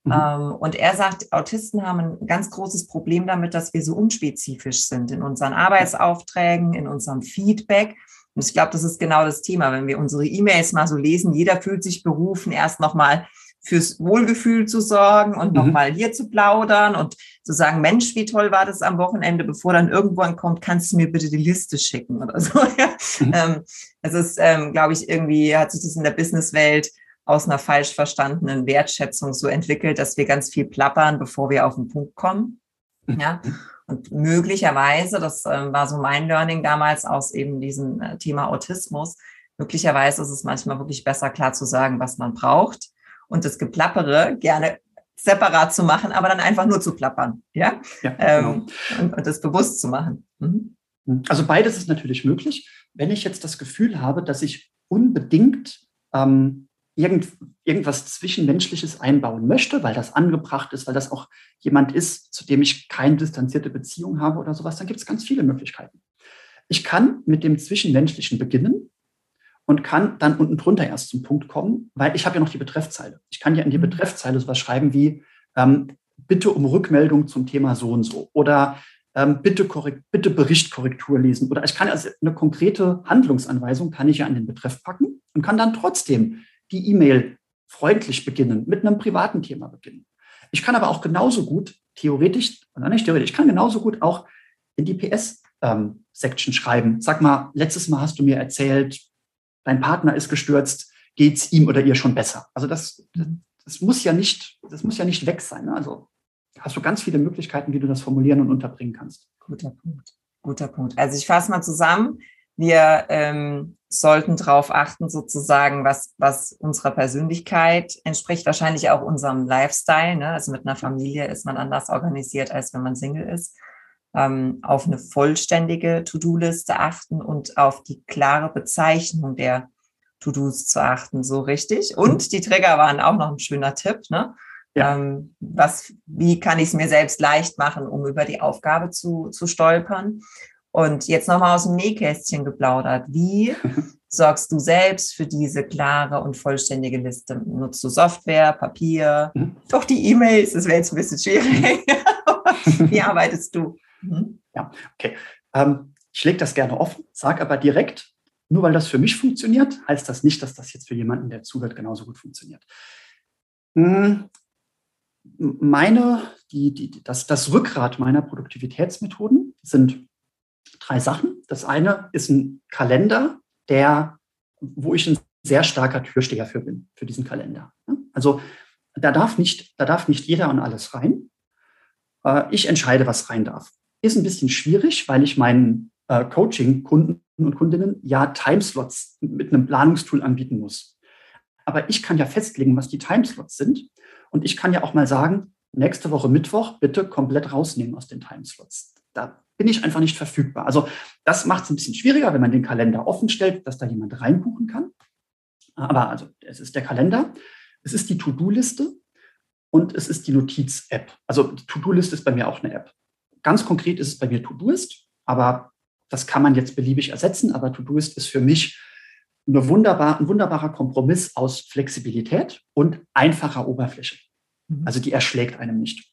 Mhm. Ähm, und er sagt, Autisten haben ein ganz großes Problem damit, dass wir so unspezifisch sind in unseren Arbeitsaufträgen, in unserem Feedback. Und ich glaube, das ist genau das Thema, wenn wir unsere E-Mails mal so lesen, jeder fühlt sich berufen, erst nochmal fürs Wohlgefühl zu sorgen und mhm. nochmal hier zu plaudern und zu sagen, Mensch, wie toll war das am Wochenende, bevor dann irgendwann kommt, kannst du mir bitte die Liste schicken oder so. Mhm. ähm, das ist, ähm, glaube ich, irgendwie hat sich das in der Businesswelt aus einer falsch verstandenen Wertschätzung so entwickelt, dass wir ganz viel plappern, bevor wir auf den Punkt kommen. Ja. Und möglicherweise, das äh, war so mein Learning damals aus eben diesem äh, Thema Autismus, möglicherweise ist es manchmal wirklich besser, klar zu sagen, was man braucht und das Geplappere gerne separat zu machen, aber dann einfach nur zu plappern, ja, ja ähm, genau. und, und, das bewusst zu machen. Mhm. Also beides ist natürlich möglich. Wenn ich jetzt das Gefühl habe, dass ich unbedingt ähm, irgend, irgendwas Zwischenmenschliches einbauen möchte, weil das angebracht ist, weil das auch jemand ist, zu dem ich keine distanzierte Beziehung habe oder sowas, dann gibt es ganz viele Möglichkeiten. Ich kann mit dem Zwischenmenschlichen beginnen und kann dann unten drunter erst zum Punkt kommen, weil ich habe ja noch die Betreffzeile. Ich kann ja in die mhm. Betreffzeile sowas schreiben wie ähm, bitte um Rückmeldung zum Thema so und so oder ähm, bitte, bitte Berichtkorrektur lesen oder ich kann also eine konkrete Handlungsanweisung kann ich ja an den Betreff packen und kann dann trotzdem die E-Mail freundlich beginnen, mit einem privaten Thema beginnen. Ich kann aber auch genauso gut, theoretisch, oder nicht theoretisch, ich kann genauso gut auch in die PS-Section ähm, schreiben. Sag mal, letztes Mal hast du mir erzählt, dein Partner ist gestürzt, geht's ihm oder ihr schon besser? Also das, das muss ja nicht, das muss ja nicht weg sein. Ne? Also hast du ganz viele Möglichkeiten, wie du das formulieren und unterbringen kannst. Guter Punkt. Guter Punkt. Also ich fasse mal zusammen. Wir ähm, sollten darauf achten, sozusagen, was, was unserer Persönlichkeit entspricht, wahrscheinlich auch unserem Lifestyle. Ne? Also mit einer Familie ist man anders organisiert, als wenn man Single ist. Ähm, auf eine vollständige To-Do-Liste achten und auf die klare Bezeichnung der To-Dos zu achten, so richtig. Und die Trigger waren auch noch ein schöner Tipp. Ne? Ja. Ähm, was, wie kann ich es mir selbst leicht machen, um über die Aufgabe zu, zu stolpern? Und jetzt nochmal aus dem Nähkästchen geplaudert. Wie sorgst du selbst für diese klare und vollständige Liste? Nutzt du Software, Papier, mhm. doch die E-Mails? Das wäre jetzt ein bisschen schwierig. Wie arbeitest du? Mhm. Ja, okay. Ähm, ich lege das gerne offen, sage aber direkt, nur weil das für mich funktioniert, heißt das nicht, dass das jetzt für jemanden, der zuhört, genauso gut funktioniert. Hm, meine, die, die, das, das Rückgrat meiner Produktivitätsmethoden sind drei Sachen. Das eine ist ein Kalender, der, wo ich ein sehr starker Türsteher für bin, für diesen Kalender. Also da darf nicht, da darf nicht jeder und alles rein. Äh, ich entscheide, was rein darf. Ist ein bisschen schwierig, weil ich meinen äh, Coaching-Kunden und Kundinnen ja Timeslots mit einem Planungstool anbieten muss. Aber ich kann ja festlegen, was die Timeslots sind. Und ich kann ja auch mal sagen, nächste Woche Mittwoch bitte komplett rausnehmen aus den Timeslots. Da bin ich einfach nicht verfügbar. Also das macht es ein bisschen schwieriger, wenn man den Kalender offen stellt, dass da jemand reinbuchen kann. Aber also es ist der Kalender, es ist die To-Do-Liste und es ist die Notiz-App. Also die To-Do-Liste ist bei mir auch eine App. Ganz konkret ist es bei mir To-Doist, aber das kann man jetzt beliebig ersetzen. Aber To-Doist ist für mich eine wunderbar, ein wunderbarer Kompromiss aus Flexibilität und einfacher Oberfläche. Mhm. Also die erschlägt einem nicht.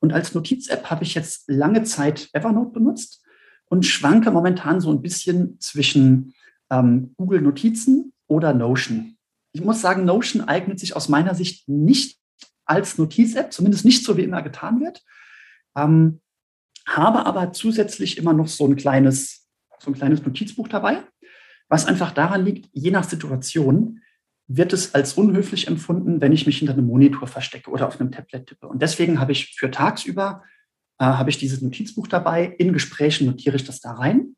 Und als Notiz-App habe ich jetzt lange Zeit Evernote benutzt und schwanke momentan so ein bisschen zwischen ähm, Google Notizen oder Notion. Ich muss sagen, Notion eignet sich aus meiner Sicht nicht als Notiz-App, zumindest nicht so, wie immer getan wird. Ähm, habe aber zusätzlich immer noch so ein kleines, so ein kleines Notizbuch dabei was einfach daran liegt, je nach Situation wird es als unhöflich empfunden, wenn ich mich hinter einem Monitor verstecke oder auf einem Tablet tippe. Und deswegen habe ich für tagsüber äh, habe ich dieses Notizbuch dabei. In Gesprächen notiere ich das da rein.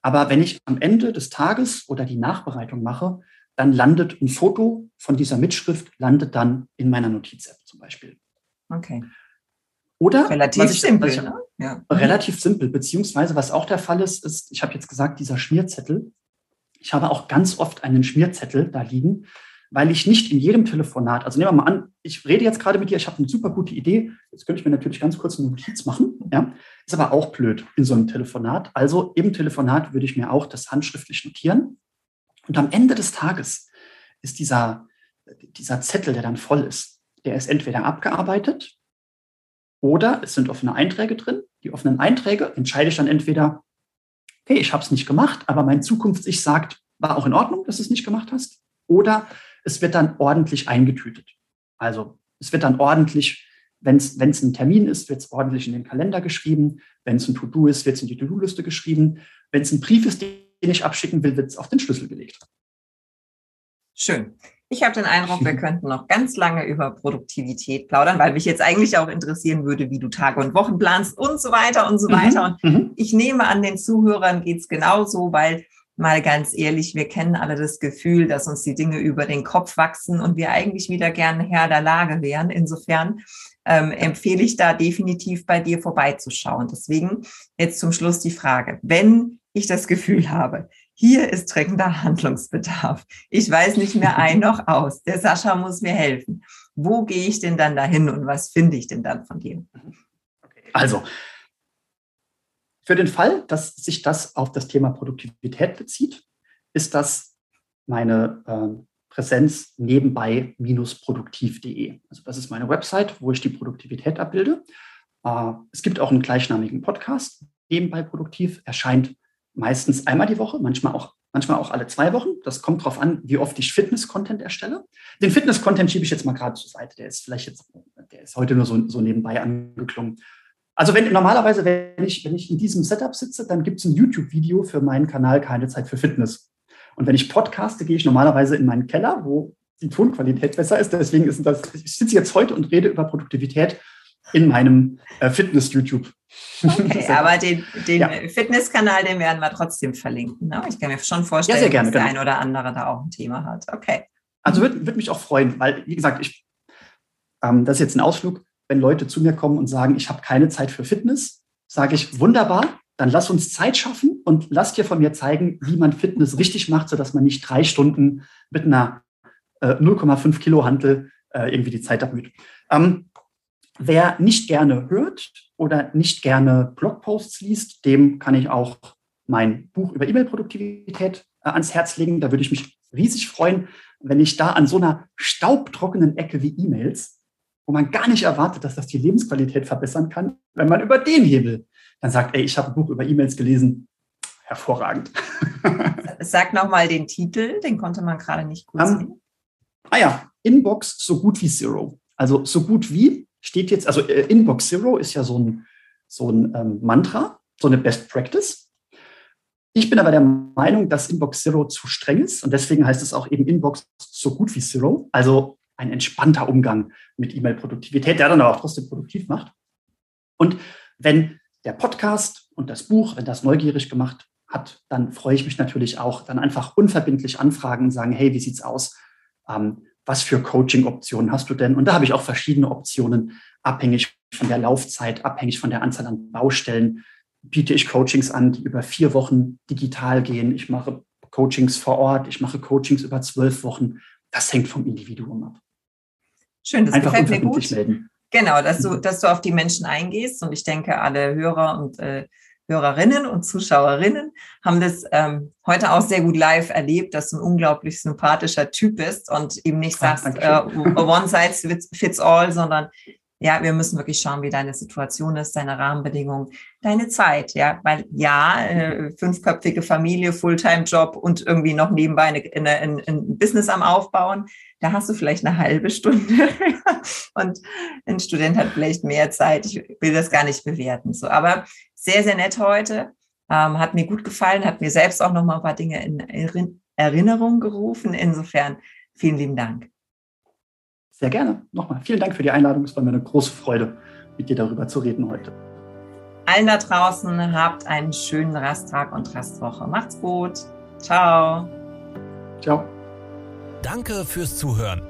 Aber wenn ich am Ende des Tages oder die Nachbereitung mache, dann landet ein Foto von dieser Mitschrift, landet dann in meiner Notiz-App zum Beispiel. Okay. Oder relativ ich, simpel. Ich, ne? ja. Relativ simpel, beziehungsweise was auch der Fall ist, ist, ich habe jetzt gesagt, dieser Schmierzettel, ich habe auch ganz oft einen Schmierzettel da liegen, weil ich nicht in jedem Telefonat, also nehmen wir mal an, ich rede jetzt gerade mit dir, ich habe eine super gute Idee, jetzt könnte ich mir natürlich ganz kurz eine Notiz machen, ja, ist aber auch blöd in so einem Telefonat. Also im Telefonat würde ich mir auch das handschriftlich notieren und am Ende des Tages ist dieser, dieser Zettel, der dann voll ist, der ist entweder abgearbeitet oder es sind offene Einträge drin. Die offenen Einträge entscheide ich dann entweder, hey, ich habe es nicht gemacht, aber mein Zukunfts-Ich sagt, war auch in Ordnung, dass du es nicht gemacht hast. Oder es wird dann ordentlich eingetütet. Also es wird dann ordentlich, wenn es ein Termin ist, wird es ordentlich in den Kalender geschrieben. Wenn es ein To-Do ist, wird es in die To-Do-Liste geschrieben. Wenn es ein Brief ist, den ich abschicken will, wird es auf den Schlüssel gelegt. Schön. Ich habe den Eindruck, wir könnten noch ganz lange über Produktivität plaudern, weil mich jetzt eigentlich auch interessieren würde, wie du Tage und Wochen planst und so weiter und so mhm. weiter. Und mhm. ich nehme an, den Zuhörern geht es genauso, weil mal ganz ehrlich, wir kennen alle das Gefühl, dass uns die Dinge über den Kopf wachsen und wir eigentlich wieder gerne Herr der Lage wären. Insofern ähm, empfehle ich da definitiv bei dir vorbeizuschauen. Deswegen jetzt zum Schluss die Frage, wenn ich das Gefühl habe, hier ist dringender Handlungsbedarf. Ich weiß nicht mehr ein noch aus. Der Sascha muss mir helfen. Wo gehe ich denn dann dahin und was finde ich denn dann von dir? Also, für den Fall, dass sich das auf das Thema Produktivität bezieht, ist das meine äh, Präsenz nebenbei-produktiv.de. Also das ist meine Website, wo ich die Produktivität abbilde. Äh, es gibt auch einen gleichnamigen Podcast, nebenbei produktiv, erscheint meistens einmal die Woche, manchmal auch, manchmal auch alle zwei Wochen. Das kommt darauf an, wie oft ich Fitness-Content erstelle. Den Fitness-Content schiebe ich jetzt mal gerade zur Seite. Der ist vielleicht jetzt, der ist heute nur so, so nebenbei angeklungen. Also wenn normalerweise, wenn ich, wenn ich in diesem Setup sitze, dann gibt es ein YouTube-Video für meinen Kanal Keine Zeit für Fitness. Und wenn ich podcaste, gehe ich normalerweise in meinen Keller, wo die Tonqualität besser ist. Deswegen ist das, ich sitze jetzt heute und rede über Produktivität in meinem äh, Fitness-YouTube. Okay, aber den, den ja. Fitnesskanal, den werden wir trotzdem verlinken. Ne? Ich kann mir schon vorstellen, ja, gerne, dass der genau. ein oder andere da auch ein Thema hat. Okay. Also würde würd mich auch freuen, weil, wie gesagt, ich, ähm, das ist jetzt ein Ausflug wenn Leute zu mir kommen und sagen, ich habe keine Zeit für Fitness, sage ich, wunderbar, dann lass uns Zeit schaffen und lass dir von mir zeigen, wie man Fitness richtig macht, sodass man nicht drei Stunden mit einer äh, 0,5 Kilo Hantel äh, irgendwie die Zeit abmüht. Ähm, wer nicht gerne hört oder nicht gerne Blogposts liest, dem kann ich auch mein Buch über E-Mail-Produktivität äh, ans Herz legen. Da würde ich mich riesig freuen, wenn ich da an so einer staubtrockenen Ecke wie E-Mails wo man gar nicht erwartet, dass das die Lebensqualität verbessern kann, wenn man über den Hebel dann sagt, ey, ich habe ein Buch über E-Mails gelesen, hervorragend. Sag nochmal den Titel, den konnte man gerade nicht gut um, sehen. Ah ja, Inbox so gut wie Zero. Also so gut wie steht jetzt, also äh, Inbox Zero ist ja so ein, so ein ähm, Mantra, so eine Best Practice. Ich bin aber der Meinung, dass Inbox Zero zu streng ist und deswegen heißt es auch eben Inbox so gut wie Zero. Also ein entspannter Umgang mit E-Mail-Produktivität, der dann aber auch trotzdem produktiv macht. Und wenn der Podcast und das Buch, wenn das neugierig gemacht hat, dann freue ich mich natürlich auch, dann einfach unverbindlich anfragen und sagen, hey, wie sieht's aus? Ähm, was für Coaching-Optionen hast du denn? Und da habe ich auch verschiedene Optionen, abhängig von der Laufzeit, abhängig von der Anzahl an Baustellen. Biete ich Coachings an, die über vier Wochen digital gehen. Ich mache Coachings vor Ort, ich mache Coachings über zwölf Wochen. Das hängt vom Individuum ab. Schön, das Einfach gefällt mir gut. Melden. Genau, dass du, mhm. dass du auf die Menschen eingehst. Und ich denke, alle Hörer und äh, Hörerinnen und Zuschauerinnen haben das ähm, heute auch sehr gut live erlebt, dass du ein unglaublich sympathischer Typ bist und eben nicht sagst, äh, one size fits all, sondern ja, wir müssen wirklich schauen, wie deine Situation ist, deine Rahmenbedingungen, deine Zeit, ja, weil ja, äh, fünfköpfige Familie, Fulltime-Job und irgendwie noch nebenbei eine, eine, ein, ein Business am Aufbauen, da hast du vielleicht eine halbe Stunde. Und ein Student hat vielleicht mehr Zeit. Ich will das gar nicht bewerten, so, aber sehr, sehr nett heute, ähm, hat mir gut gefallen, hat mir selbst auch noch mal ein paar Dinge in Erinnerung gerufen. Insofern vielen lieben Dank. Sehr gerne. Nochmal vielen Dank für die Einladung. Es war mir eine große Freude, mit dir darüber zu reden heute. Allen da draußen habt einen schönen Resttag und Restwoche. Macht's gut. Ciao. Ciao. Danke fürs Zuhören.